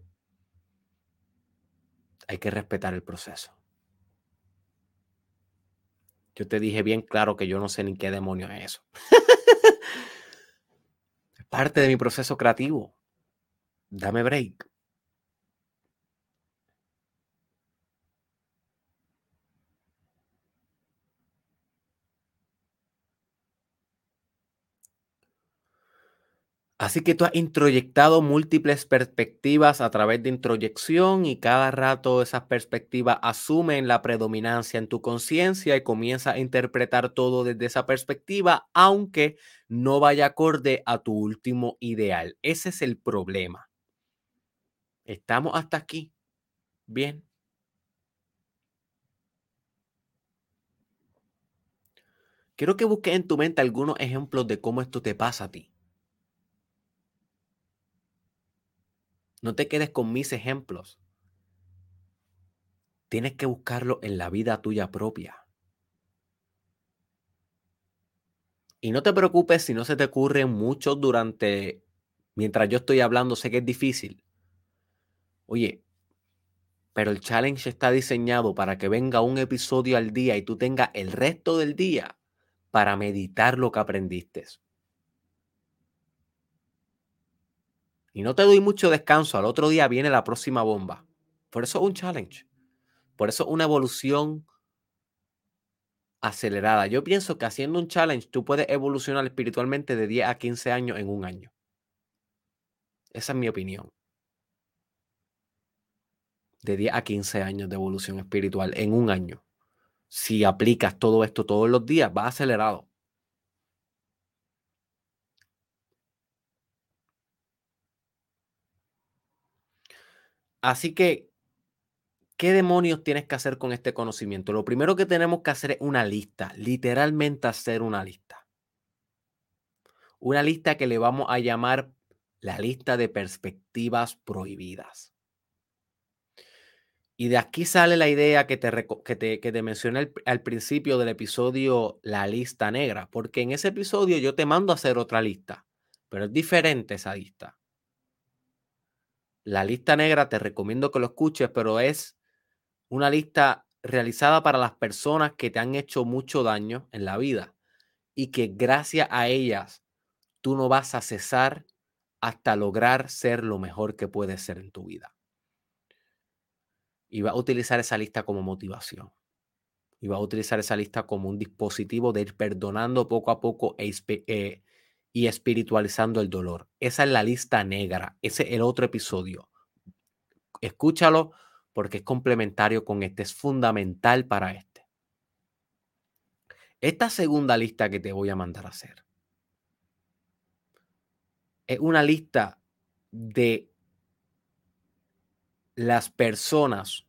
Hay que respetar el proceso. Yo te dije bien claro que yo no sé ni qué demonio es eso. es parte de mi proceso creativo. Dame break. Así que tú has introyectado múltiples perspectivas a través de introyección y cada rato esas perspectivas asumen la predominancia en tu conciencia y comienza a interpretar todo desde esa perspectiva, aunque no vaya acorde a tu último ideal. Ese es el problema. ¿Estamos hasta aquí? Bien. Quiero que busques en tu mente algunos ejemplos de cómo esto te pasa a ti. No te quedes con mis ejemplos. Tienes que buscarlo en la vida tuya propia. Y no te preocupes si no se te ocurren muchos durante, mientras yo estoy hablando, sé que es difícil. Oye, pero el challenge está diseñado para que venga un episodio al día y tú tengas el resto del día para meditar lo que aprendiste. Y no te doy mucho descanso, al otro día viene la próxima bomba. Por eso es un challenge. Por eso es una evolución acelerada. Yo pienso que haciendo un challenge tú puedes evolucionar espiritualmente de 10 a 15 años en un año. Esa es mi opinión. De 10 a 15 años de evolución espiritual en un año. Si aplicas todo esto todos los días, va acelerado. Así que, ¿qué demonios tienes que hacer con este conocimiento? Lo primero que tenemos que hacer es una lista, literalmente hacer una lista. Una lista que le vamos a llamar la lista de perspectivas prohibidas. Y de aquí sale la idea que te, que te, mencioné al, principio del episodio La lista negra, porque en ese episodio yo te mando a hacer otra lista, pero es diferente esa lista. La lista negra te recomiendo que lo escuches, pero es una lista realizada para las personas que te han hecho mucho daño en la vida y que gracias a ellas tú no vas a cesar hasta lograr ser lo mejor que puedes ser en tu vida. Y va a utilizar esa lista como motivación. Y va a utilizar esa lista como un dispositivo de ir perdonando poco a poco e eh, y espiritualizando el dolor. Esa es la lista negra. Ese es el otro episodio. Escúchalo porque es complementario con este. Es fundamental para este. Esta segunda lista que te voy a mandar a hacer es una lista de las personas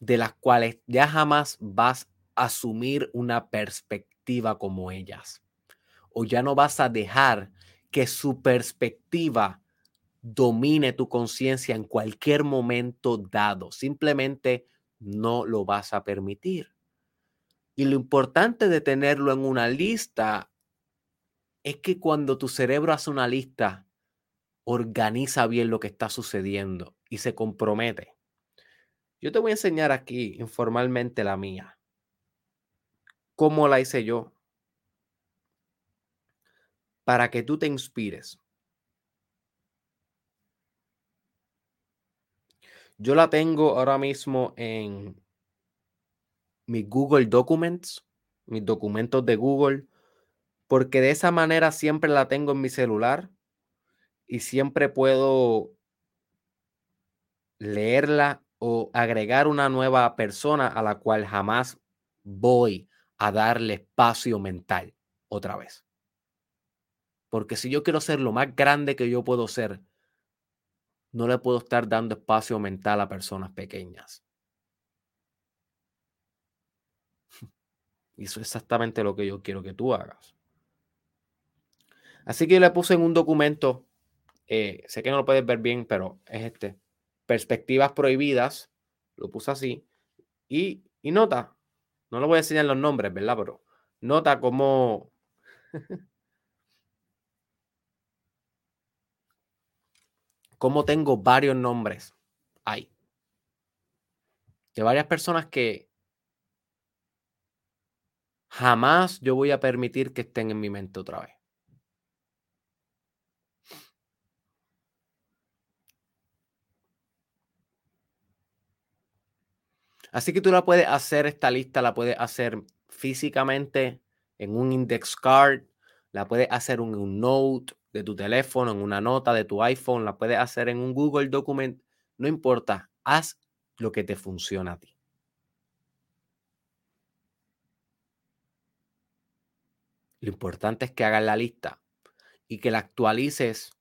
de las cuales ya jamás vas a asumir una perspectiva como ellas. O ya no vas a dejar que su perspectiva domine tu conciencia en cualquier momento dado. Simplemente no lo vas a permitir. Y lo importante de tenerlo en una lista es que cuando tu cerebro hace una lista, organiza bien lo que está sucediendo y se compromete. Yo te voy a enseñar aquí informalmente la mía. ¿Cómo la hice yo? Para que tú te inspires. Yo la tengo ahora mismo en mi Google Documents, mis documentos de Google porque de esa manera siempre la tengo en mi celular y siempre puedo leerla o agregar una nueva persona a la cual jamás voy a darle espacio mental otra vez. Porque si yo quiero ser lo más grande que yo puedo ser, no le puedo estar dando espacio mental a personas pequeñas. Y eso es exactamente lo que yo quiero que tú hagas. Así que yo le puse en un documento, eh, sé que no lo puedes ver bien, pero es este, perspectivas prohibidas, lo puse así, y, y nota, no le voy a enseñar los nombres, ¿verdad? Pero nota cómo... cómo tengo varios nombres ahí. De varias personas que jamás yo voy a permitir que estén en mi mente otra vez. Así que tú la puedes hacer, esta lista la puedes hacer físicamente en un index card, la puedes hacer en un note de tu teléfono, en una nota de tu iPhone, la puedes hacer en un Google Document, no importa, haz lo que te funciona a ti. Lo importante es que hagas la lista y que la actualices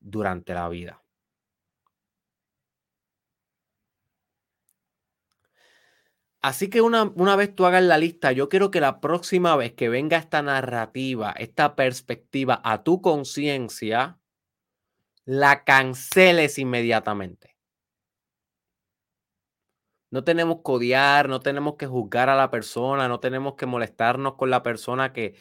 durante la vida. Así que una, una, vez tú hagas la lista, yo quiero que la próxima vez que venga esta narrativa, esta perspectiva a tu conciencia, la canceles inmediatamente. No tenemos que odiar, no tenemos que juzgar a la persona, no tenemos que molestarnos con la persona que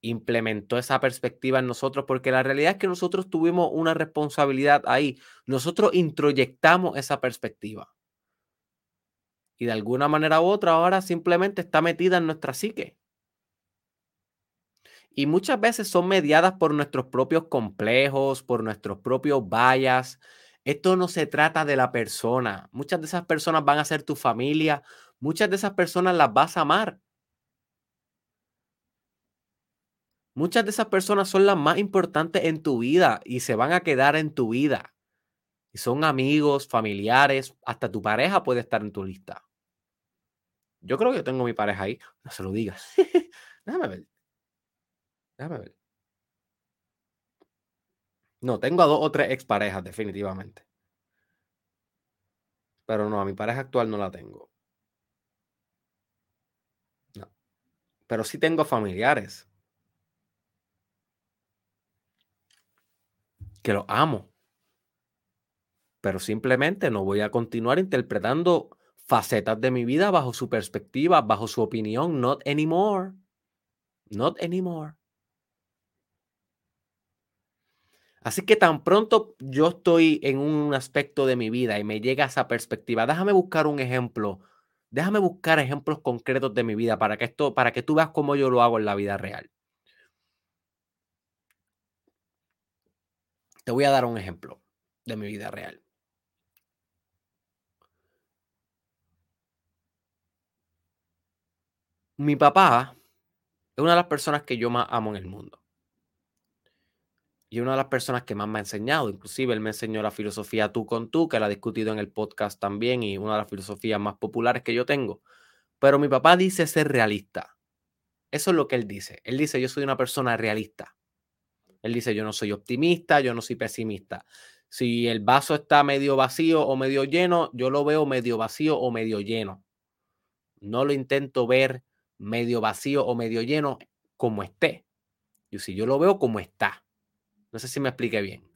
implementó esa perspectiva en nosotros, porque la realidad es que nosotros tuvimos una responsabilidad ahí. Nosotros introyectamos esa perspectiva. Y de alguna manera u otra ahora simplemente está metida en nuestra psique. Y muchas veces son mediadas por nuestros propios complejos, por nuestros propios vallas. Esto no se trata de la persona. Muchas de esas personas van a ser tu familia. Muchas de esas personas las vas a amar. Muchas de esas personas son las más importantes en tu vida y se van a quedar en tu vida. Y son amigos, familiares, hasta tu pareja puede estar en tu lista. Yo creo que yo tengo mi pareja ahí. No se lo digas. Déjame ver. Déjame ver. No, tengo a dos o tres exparejas, definitivamente. Pero no, a mi pareja actual no la tengo. No. Pero sí tengo familiares. Que los amo. Pero simplemente no voy a continuar interpretando facetas de mi vida bajo su perspectiva, bajo su opinión. Not anymore. Not anymore. Así que tan pronto yo estoy en un aspecto de mi vida y me llega esa perspectiva, déjame buscar un ejemplo, déjame buscar ejemplos concretos de mi vida para que esto, para que tú veas cómo yo lo hago en la vida real. Te voy a dar un ejemplo de mi vida real. Mi papá es una de las personas que yo más amo en el mundo y una de las personas que más me ha enseñado. Inclusive él me enseñó la filosofía tú con tú, que la he discutido en el podcast también y una de las filosofías más populares que yo tengo. Pero mi papá dice ser realista. Eso es lo que él dice. Él dice, yo soy una persona realista. Él dice, yo no soy optimista, yo no soy pesimista. Si el vaso está medio vacío o medio lleno, yo lo veo medio vacío o medio lleno. No lo intento ver medio vacío o medio lleno como esté. Yo si yo lo veo como está. No sé si me expliqué bien.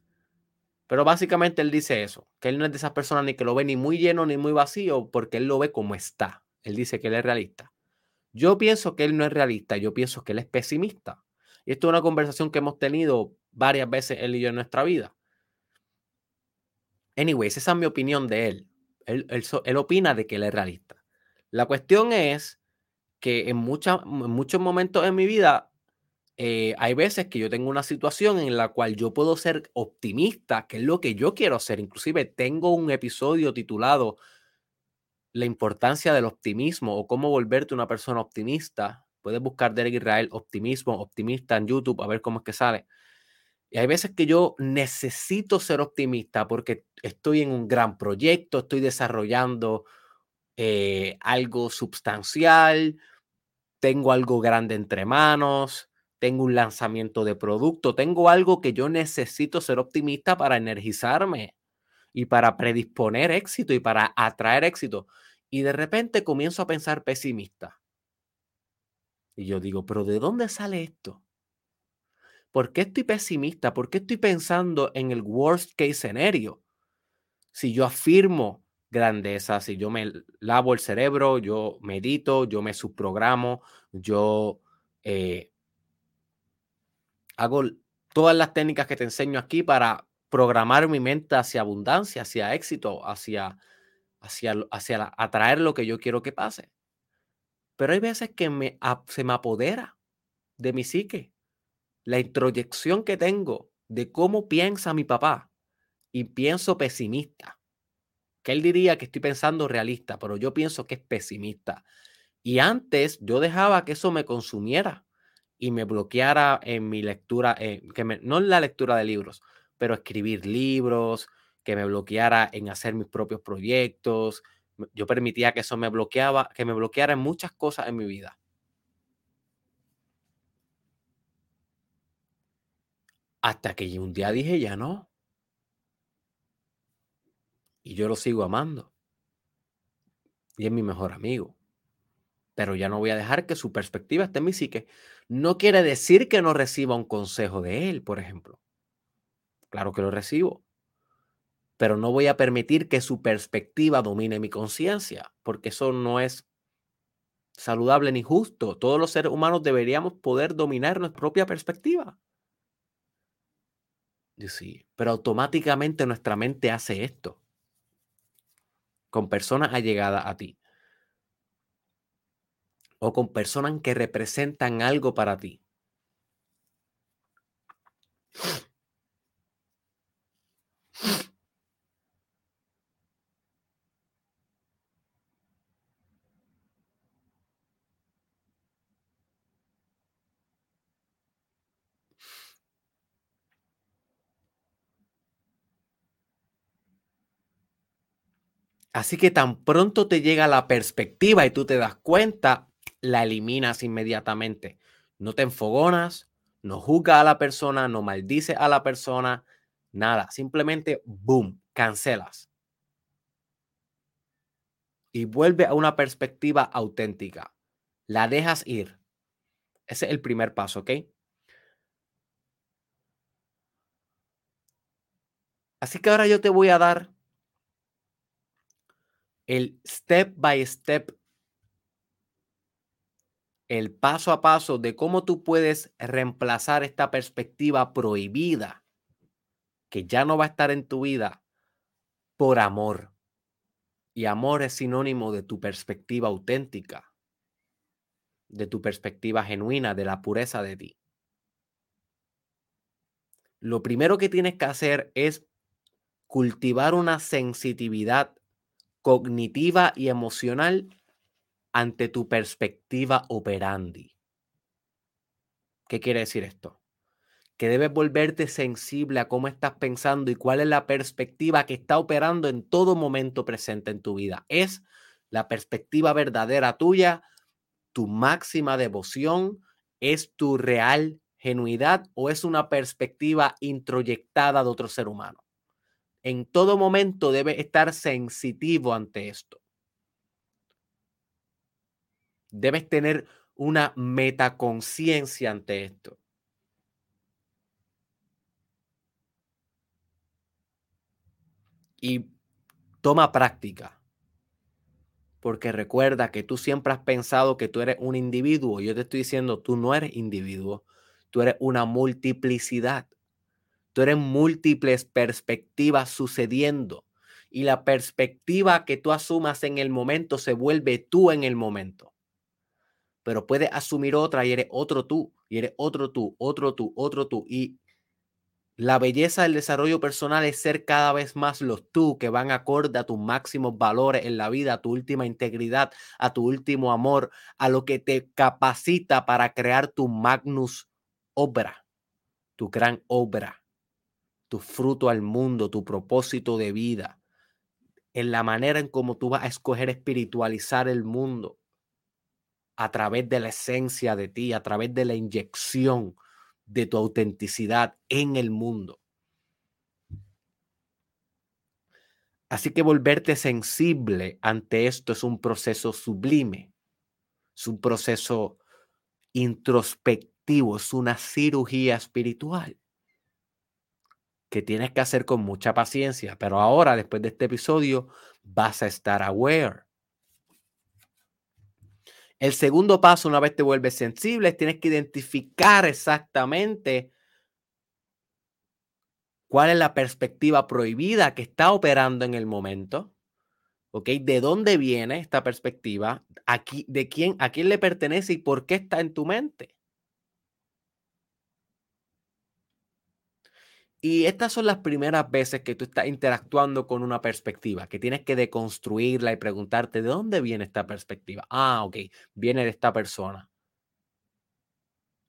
Pero básicamente él dice eso, que él no es de esas personas ni que lo ve ni muy lleno ni muy vacío, porque él lo ve como está. Él dice que él es realista. Yo pienso que él no es realista, yo pienso que él es pesimista. Y esto es una conversación que hemos tenido varias veces él y yo en nuestra vida. Anyways, esa es mi opinión de él. Él, él, opina de que él es realista. La cuestión es que en, en muchos momentos en mi vida eh, hay veces que yo tengo una situación en la cual yo puedo ser optimista, que es lo que yo quiero hacer. Inclusive tengo un episodio titulado La importancia del optimismo o cómo volverte una persona optimista. Puedes buscar Derek Israel optimismo, optimista en YouTube, a ver cómo es que sale. Y hay veces que yo necesito ser optimista porque estoy en un gran proyecto, estoy desarrollando eh, algo sustancial, tengo algo grande entre manos, tengo un lanzamiento de producto, tengo algo que yo necesito ser optimista para energizarme y para predisponer éxito y para atraer éxito. Y de repente comienzo a pensar pesimista. Y yo digo, pero ¿de dónde sale esto? ¿Por qué estoy pesimista? ¿Por qué estoy pensando en el worst case scenario? Si yo afirmo grandeza, si yo me lavo el cerebro, yo medito, yo me subprogramo, yo eh, hago todas las técnicas que te enseño aquí para programar mi mente hacia abundancia, hacia éxito, hacia, hacia, hacia atraer lo que yo quiero que pase. Pero hay veces que me, se me apodera de mi psique la introyección que tengo de cómo piensa mi papá y pienso pesimista. Que él diría que estoy pensando realista, pero yo pienso que es pesimista. Y antes yo dejaba que eso me consumiera y me bloqueara en mi lectura, eh, que no en la lectura de libros, pero escribir libros, que me bloqueara en hacer mis propios proyectos. Yo permitía que eso me bloqueaba, que me bloqueara en muchas cosas en mi vida. Hasta que un día dije, ya no. Y yo lo sigo amando. Y es mi mejor amigo pero ya no voy a dejar que su perspectiva esté en mi psique. No quiere decir que no reciba un consejo de él, por ejemplo. Claro que lo recibo, pero no voy a permitir que su perspectiva domine mi conciencia, porque eso no es saludable ni justo. Todos los seres humanos deberíamos poder dominar nuestra propia perspectiva. Sí, pero automáticamente nuestra mente hace esto con personas allegadas a ti o con personas que representan algo para ti. Así que tan pronto te llega la perspectiva y tú te das cuenta, la eliminas inmediatamente. No te enfogonas, no juzgas a la persona, no maldices a la persona, nada. Simplemente, boom, cancelas. Y vuelve a una perspectiva auténtica. La dejas ir. Ese es el primer paso, ¿ok? Así que ahora yo te voy a dar el step by step, el paso a paso de cómo tú puedes reemplazar esta perspectiva prohibida que ya no va a estar en tu vida por amor. Y amor es sinónimo de tu perspectiva auténtica, de tu perspectiva genuina, de la pureza de ti. Lo primero que tienes que hacer es cultivar una sensitividad cognitiva y emocional ante tu perspectiva operandi. ¿Qué quiere decir esto? Que debes volverte sensible a cómo estás pensando y cuál es la perspectiva que está operando en todo momento presente en tu vida. ¿Es la perspectiva verdadera tuya, tu máxima devoción? ¿Es tu real genuidad o es una perspectiva introyectada de otro ser humano? En todo momento debe estar sensitivo ante esto. Debes tener una metaconciencia ante esto. Y toma práctica. Porque recuerda que tú siempre has pensado que tú eres un individuo. Yo te estoy diciendo, tú no eres individuo. Tú eres una multiplicidad. Tú eres múltiples perspectivas sucediendo y la perspectiva que tú asumas en el momento se vuelve tú en el momento. Pero puedes asumir otra y eres otro tú, y eres otro tú, otro tú, otro tú. Y la belleza del desarrollo personal es ser cada vez más los tú que van acorde a tus máximos valores en la vida, a tu última integridad, a tu último amor, a lo que te capacita para crear tu magnus obra, tu gran obra tu fruto al mundo, tu propósito de vida, en la manera en cómo tú vas a escoger espiritualizar el mundo a través de la esencia de ti, a través de la inyección de tu autenticidad en el mundo. Así que volverte sensible ante esto es un proceso sublime, es un proceso introspectivo, es una cirugía espiritual que tienes que hacer con mucha paciencia, pero ahora, después de este episodio, vas a estar aware. El segundo paso, una vez te vuelves sensible, tienes que identificar exactamente cuál es la perspectiva prohibida que está operando en el momento. ¿Ok? ¿De dónde viene esta perspectiva? Aquí, ¿De quién, a quién le pertenece y por qué está en tu mente? Y estas son las primeras veces que tú estás interactuando con una perspectiva, que tienes que deconstruirla y preguntarte, ¿de dónde viene esta perspectiva? Ah, ok, viene de esta persona.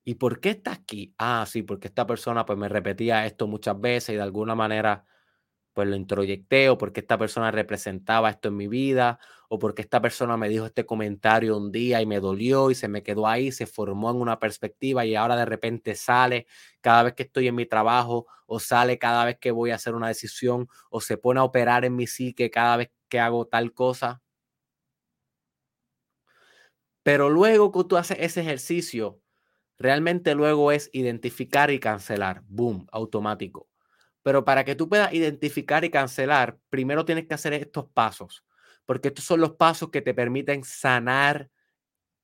¿Y por qué está aquí? Ah, sí, porque esta persona pues me repetía esto muchas veces y de alguna manera pues lo introyecté o porque esta persona representaba esto en mi vida o porque esta persona me dijo este comentario un día y me dolió y se me quedó ahí, se formó en una perspectiva y ahora de repente sale cada vez que estoy en mi trabajo o sale cada vez que voy a hacer una decisión o se pone a operar en mi psique cada vez que hago tal cosa. Pero luego que tú haces ese ejercicio, realmente luego es identificar y cancelar, boom, automático pero para que tú puedas identificar y cancelar, primero tienes que hacer estos pasos, porque estos son los pasos que te permiten sanar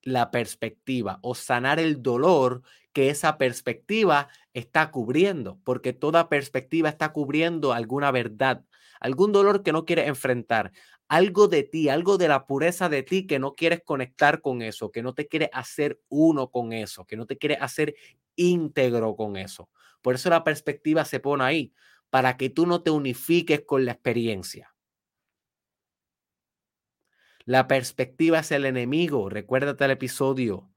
la perspectiva o sanar el dolor que esa perspectiva está cubriendo, porque toda perspectiva está cubriendo alguna verdad, algún dolor que no quieres enfrentar, algo de ti, algo de la pureza de ti que no quieres conectar con eso, que no te quiere hacer uno con eso, que no te quiere hacer íntegro con eso. Por eso la perspectiva se pone ahí, para que tú no te unifiques con la experiencia. La perspectiva es el enemigo. Recuérdate el episodio.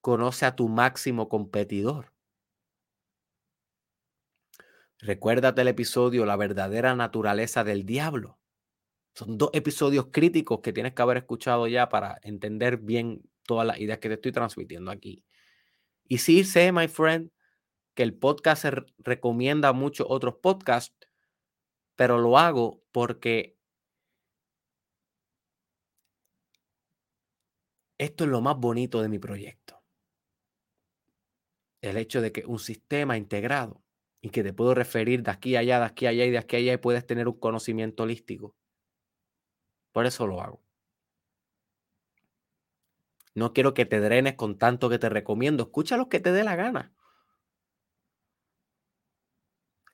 Conoce a tu máximo competidor. Recuérdate el episodio La verdadera naturaleza del diablo. Son dos episodios críticos que tienes que haber escuchado ya para entender bien todas las ideas que te estoy transmitiendo aquí. Y sí sé, my friend, que el podcast se recomienda muchos otros podcasts, pero lo hago porque esto es lo más bonito de mi proyecto. El hecho de que un sistema integrado y que te puedo referir de aquí a allá, de aquí a allá y de aquí a allá y puedes tener un conocimiento holístico por eso lo hago. No quiero que te drenes con tanto que te recomiendo. Escucha lo que te dé la gana.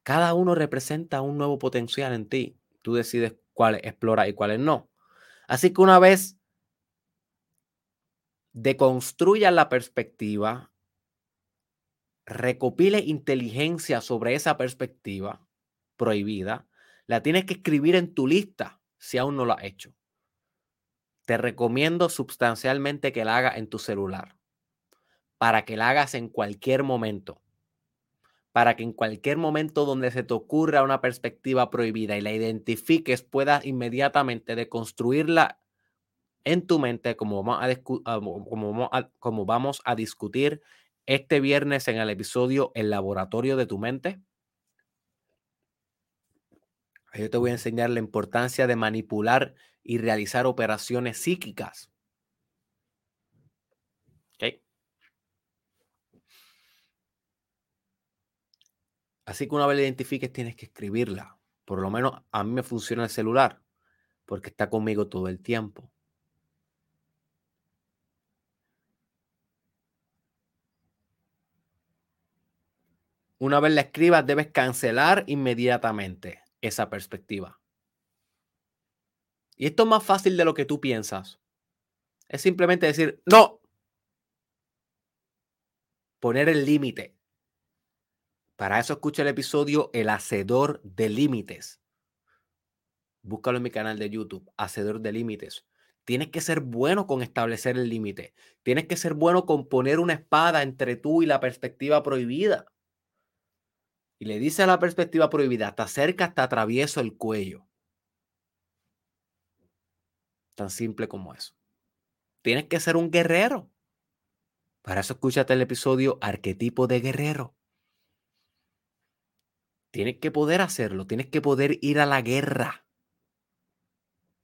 Cada uno representa un nuevo potencial en ti. Tú decides cuáles explorar y cuáles no. Así que una vez deconstruyas la perspectiva, recopile inteligencia sobre esa perspectiva prohibida, la tienes que escribir en tu lista si aún no lo has hecho. Te recomiendo sustancialmente que la hagas en tu celular, para que la hagas en cualquier momento, para que en cualquier momento donde se te ocurra una perspectiva prohibida y la identifiques, puedas inmediatamente deconstruirla en tu mente, como vamos a, como vamos a discutir este viernes en el episodio El laboratorio de tu mente yo te voy a enseñar la importancia de manipular y realizar operaciones psíquicas. Así que una vez la identifiques, tienes que escribirla. Por lo menos a mí me funciona el celular, porque está conmigo todo el tiempo. Una vez la escribas, debes cancelar inmediatamente esa perspectiva. Y esto es más fácil de lo que tú piensas. Es simplemente decir, no. Poner el límite. Para eso escucha el episodio El Hacedor de Límites. Búscalo en mi canal de YouTube, Hacedor de Límites. Tienes que ser bueno con establecer el límite. Tienes que ser bueno con poner una espada entre tú y la perspectiva prohibida y le dice a la perspectiva prohibida, te acerca hasta atravieso el cuello. Tan simple como eso. Tienes que ser un guerrero. Para eso escúchate el episodio Arquetipo de Guerrero. Tienes que poder hacerlo, tienes que poder ir a la guerra.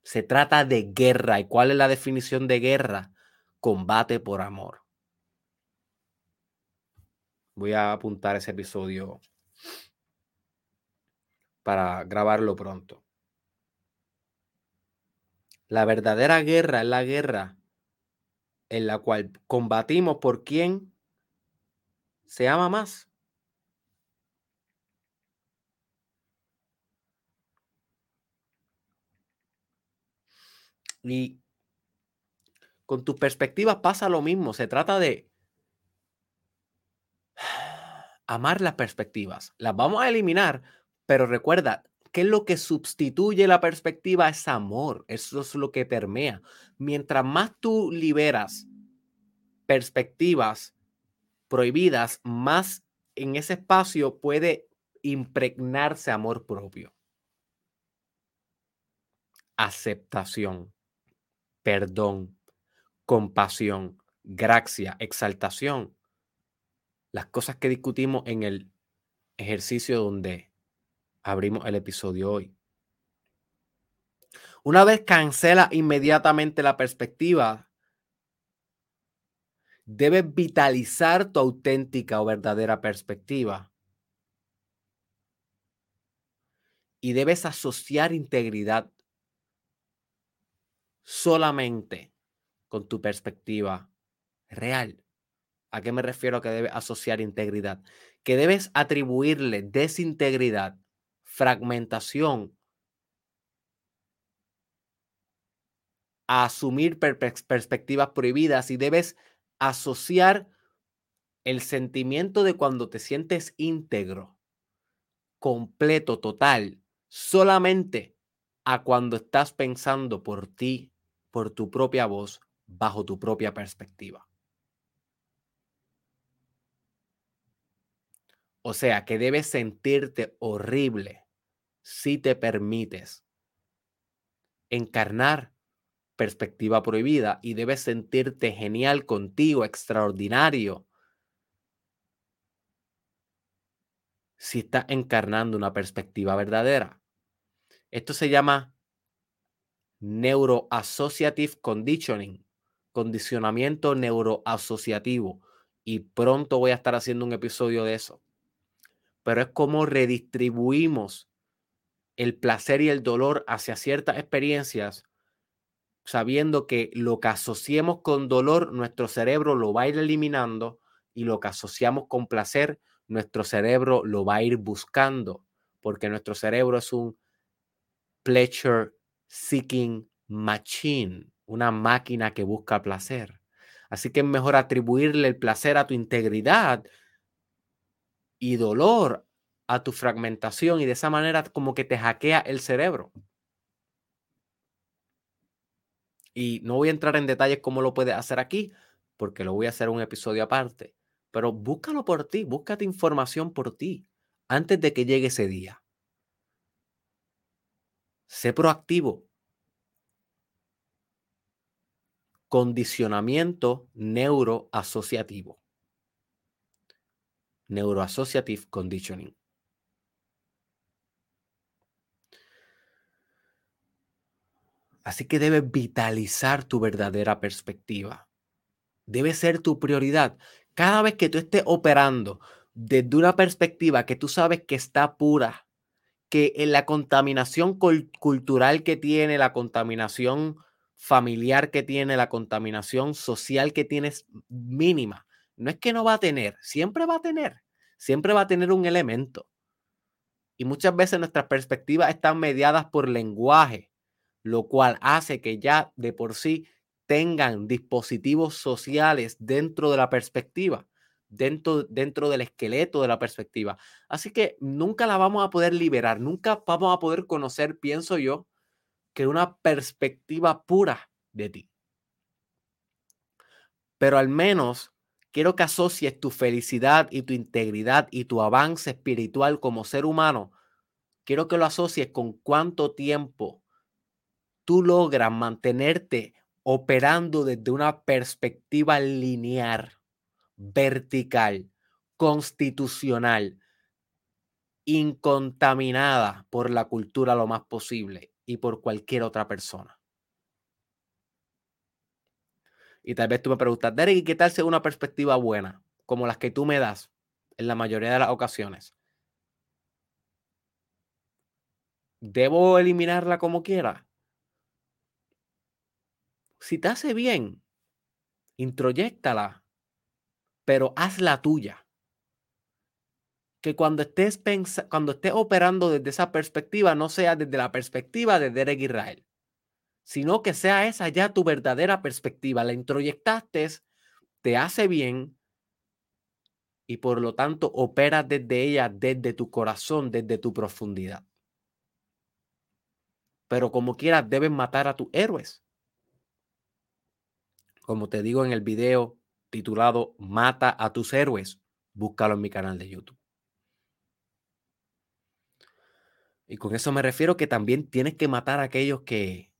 Se trata de guerra. ¿Y cuál es la definición de guerra? Combate por amor. Voy a apuntar ese episodio para grabarlo pronto. La verdadera guerra es la guerra en la cual combatimos por quien se ama más. Y con tus perspectivas pasa lo mismo. Se trata de amar las perspectivas. Las vamos a eliminar pero recuerda, ¿qué es lo que sustituye la perspectiva? Es amor, eso es lo que permea. Mientras más tú liberas perspectivas prohibidas, más en ese espacio puede impregnarse amor propio. Aceptación, perdón, compasión, gracia, exaltación. Las cosas que discutimos en el ejercicio donde abrimos el episodio hoy. Una vez cancela inmediatamente la perspectiva, debes vitalizar tu auténtica o verdadera perspectiva. Y debes asociar integridad solamente con tu perspectiva real. ¿A qué me refiero que debes asociar integridad? Que debes atribuirle desintegridad fragmentación a asumir perspectivas prohibidas y debes asociar el sentimiento de cuando te sientes íntegro, completo, total, solamente a cuando estás pensando por ti, por tu propia voz, bajo tu propia perspectiva. O sea, que debes sentirte horrible si te permites encarnar perspectiva prohibida y debes sentirte genial contigo, extraordinario, si estás encarnando una perspectiva verdadera. Esto se llama neuroassociative conditioning, condicionamiento neuroasociativo. Y pronto voy a estar haciendo un episodio de eso. Pero es como redistribuimos el placer y el dolor hacia ciertas experiencias, sabiendo que lo que asociemos con dolor, nuestro cerebro lo va a ir eliminando y lo que asociamos con placer, nuestro cerebro lo va a ir buscando, porque nuestro cerebro es un pleasure seeking machine, una máquina que busca placer. Así que es mejor atribuirle el placer a tu integridad y dolor a tu fragmentación y de esa manera como que te hackea el cerebro. Y no voy a entrar en detalles cómo lo puedes hacer aquí, porque lo voy a hacer un episodio aparte. Pero búscalo por ti, búscate información por ti antes de que llegue ese día. Sé proactivo. Condicionamiento neuroasociativo. Neuroassociative conditioning. Así que debes vitalizar tu verdadera perspectiva. Debe ser tu prioridad. Cada vez que tú estés operando desde una perspectiva que tú sabes que está pura, que en la contaminación cultural que tiene, la contaminación familiar que tiene, la contaminación social que tiene es mínima. No es que no va a tener, siempre va a tener, siempre va a tener un elemento. Y muchas veces nuestras perspectivas están mediadas por lenguaje, lo cual hace que ya de por sí tengan dispositivos sociales dentro de la perspectiva, dentro, dentro del esqueleto de la perspectiva. Así que nunca la vamos a poder liberar, nunca vamos a poder conocer, pienso yo, que una perspectiva pura de ti. Pero al menos quiero que asocies tu felicidad y tu integridad y tu avance espiritual como ser humano. Quiero que lo asocies con cuánto tiempo tú logras mantenerte operando desde una perspectiva lineal, vertical, constitucional, incontaminada por la cultura lo más posible y por cualquier otra persona. Y tal vez tú me preguntas, Derek, ¿y qué tal sea una perspectiva buena, como las que tú me das en la mayoría de las ocasiones? ¿Debo eliminarla como quiera? si te hace bien, introyéctala, pero hazla tuya. Que cuando estés, cuando estés operando desde esa perspectiva, no sea desde la perspectiva de Derek Israel, sino que sea esa ya tu verdadera perspectiva. La introyectaste, te hace bien y por lo tanto operas desde ella, desde tu corazón, desde tu profundidad. Pero como quieras, debes matar a tus héroes como te digo en el video titulado Mata a tus héroes, búscalo en mi canal de YouTube. Y con eso me refiero que también tienes que matar a aquellos que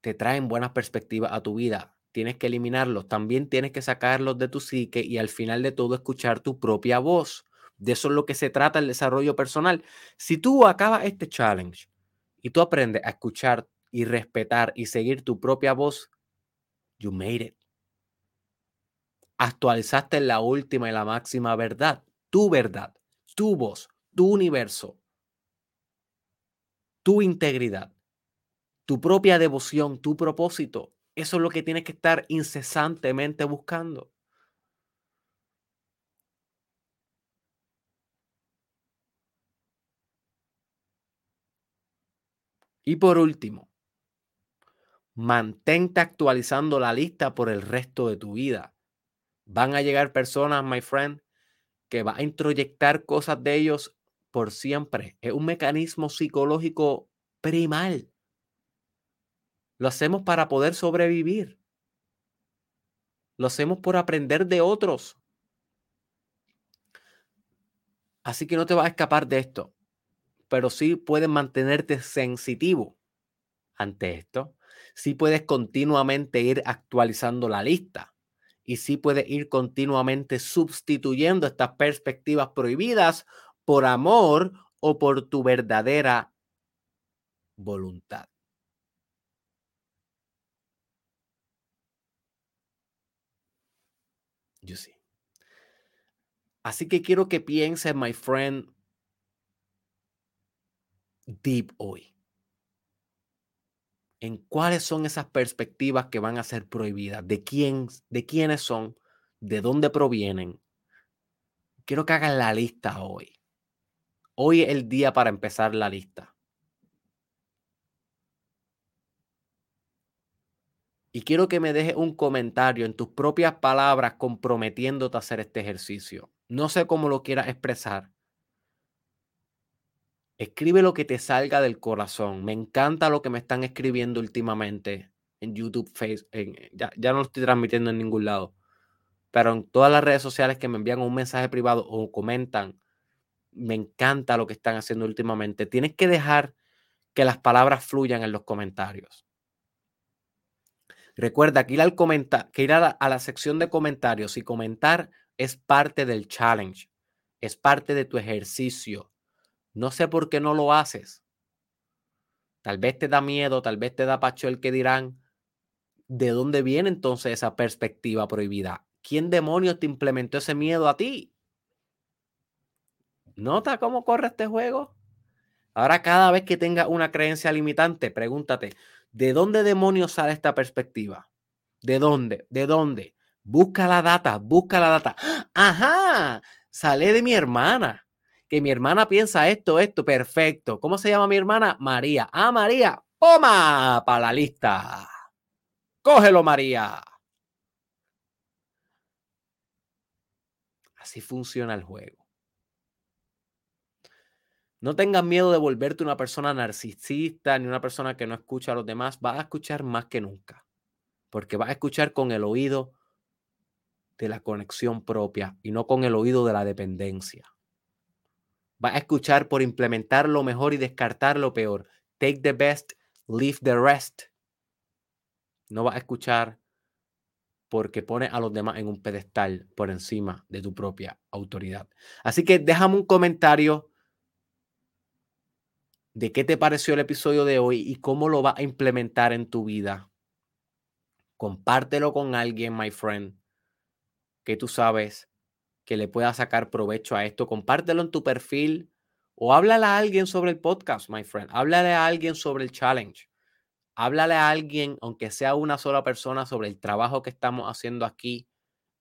te traen buenas perspectivas a tu vida. Tienes que eliminarlos. También tienes que sacarlos de tu psique y al final de todo escuchar tu propia voz. De eso es lo que se trata el desarrollo personal. Si tú acabas este challenge y tú aprendes a escuchar y respetar y seguir tu propia voz, you made it actualizaste la última y la máxima verdad, tu verdad, tu voz, tu universo, tu integridad, tu propia devoción, tu propósito. Eso es lo que tienes que estar incesantemente buscando. Y por último, Mantente actualizando la lista por el resto de tu vida. Van a llegar personas, my friend, que va a introyectar cosas de ellos por siempre. Es un mecanismo psicológico primal. Lo hacemos para poder sobrevivir. Lo hacemos por aprender de otros. Así que no te vas a escapar de esto, pero sí puedes mantenerte sensitivo ante esto. Sí puedes continuamente ir actualizando la lista y sí puedes ir continuamente sustituyendo estas perspectivas prohibidas por amor o por tu verdadera voluntad. Así que quiero que pienses, my friend, deep hoy. En cuáles son esas perspectivas que van a ser prohibidas, de quién, de quiénes son, de dónde provienen. Quiero que hagas la lista hoy. Hoy es el día para empezar la lista. Y quiero que me dejes un comentario en tus propias palabras comprometiéndote a hacer este ejercicio. No sé cómo lo quieras expresar. Escribe lo que te salga del corazón. Me encanta lo que me están escribiendo últimamente en YouTube, Facebook. ya, ya no lo estoy transmitiendo en ningún lado. Pero en todas las redes sociales que me envían un mensaje privado o comentan, me encanta lo que están haciendo últimamente. Tienes que dejar que las palabras fluyan en los comentarios. Recuerda que ir, al que ir a la sección de comentarios y comentar es parte del challenge, es parte de tu ejercicio. No sé por qué no lo haces. Tal vez te da miedo, tal vez te da pacho el que dirán, ¿de dónde viene entonces esa perspectiva prohibida? ¿Quién demonios te implementó ese miedo a ti? ¿Nota cómo corre este juego? Ahora cada vez que tengas una creencia limitante, pregúntate, ¿de dónde demonios sale esta perspectiva? ¿De dónde? ¿De dónde? Busca la data, busca la data. Ajá, sale de mi hermana. Que mi hermana piensa esto, esto, perfecto. ¿Cómo se llama mi hermana? María. Ah, María, toma para la lista. Cógelo, María. Así funciona el juego. No tengas miedo de volverte una persona narcisista ni una persona que no escucha a los demás. Vas a escuchar más que nunca. Porque vas a escuchar con el oído de la conexión propia y no con el oído de la dependencia. Va a escuchar por implementar lo mejor y descartar lo peor. Take the best, leave the rest. No va a escuchar porque pone a los demás en un pedestal por encima de tu propia autoridad. Así que déjame un comentario de qué te pareció el episodio de hoy y cómo lo vas a implementar en tu vida. Compártelo con alguien, my friend que tú sabes que le pueda sacar provecho a esto. Compártelo en tu perfil o háblale a alguien sobre el podcast, my friend. Háblale a alguien sobre el challenge. Háblale a alguien, aunque sea una sola persona, sobre el trabajo que estamos haciendo aquí.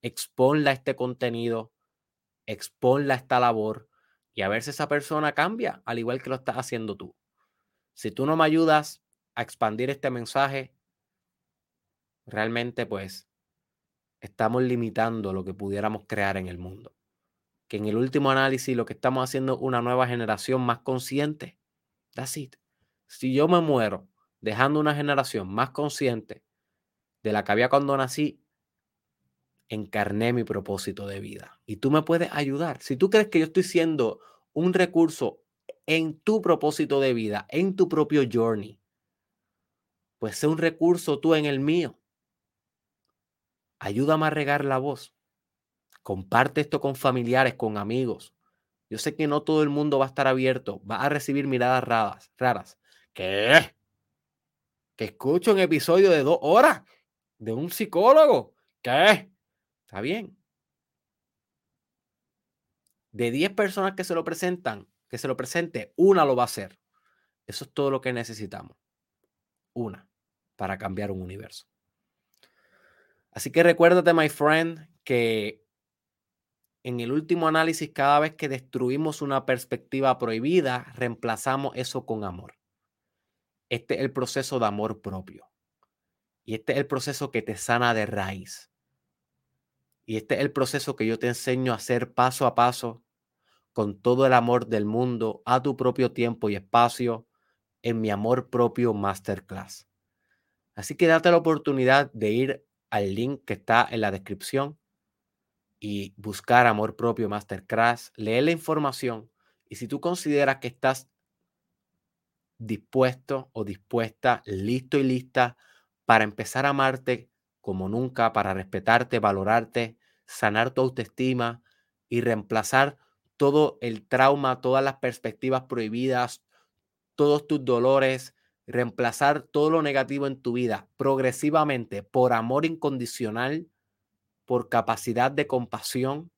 Exponla este contenido, exponla esta labor y a ver si esa persona cambia, al igual que lo estás haciendo tú. Si tú no me ayudas a expandir este mensaje, realmente pues estamos limitando lo que pudiéramos crear en el mundo. Que en el último análisis lo que estamos haciendo es una nueva generación más consciente. That's it. Si yo me muero dejando una generación más consciente de la que había cuando nací, encarné mi propósito de vida. Y tú me puedes ayudar. Si tú crees que yo estoy siendo un recurso en tu propósito de vida, en tu propio journey, pues sé un recurso tú en el mío. Ayúdame a regar la voz. Comparte esto con familiares, con amigos. Yo sé que no todo el mundo va a estar abierto, va a recibir miradas raras. raras. ¿Qué? Que escucho un episodio de dos horas de un psicólogo. ¿Qué? Está bien. De 10 personas que se lo presentan, que se lo presente, una lo va a hacer. Eso es todo lo que necesitamos. Una para cambiar un universo. Así que recuérdate, my friend, que en el último análisis, cada vez que destruimos una perspectiva prohibida, reemplazamos eso con amor. Este es el proceso de amor propio. Y este es el proceso que te sana de raíz. Y este es el proceso que yo te enseño a hacer paso a paso, con todo el amor del mundo, a tu propio tiempo y espacio, en mi amor propio masterclass. Así que date la oportunidad de ir al link que está en la descripción y buscar amor propio masterclass, leer la información y si tú consideras que estás dispuesto o dispuesta, listo y lista para empezar a amarte como nunca, para respetarte, valorarte, sanar tu autoestima y reemplazar todo el trauma, todas las perspectivas prohibidas, todos tus dolores, reemplazar todo lo negativo en tu vida progresivamente por amor incondicional, por capacidad de compasión,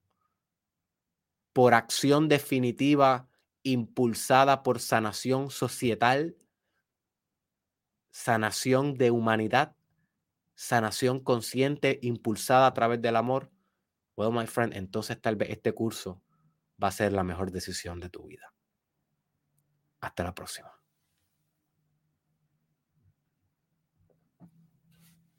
por acción definitiva impulsada por sanación societal, sanación de humanidad, sanación consciente impulsada a través del amor, well, my friend, entonces tal vez este curso va a ser la mejor decisión de tu vida. Hasta la próxima.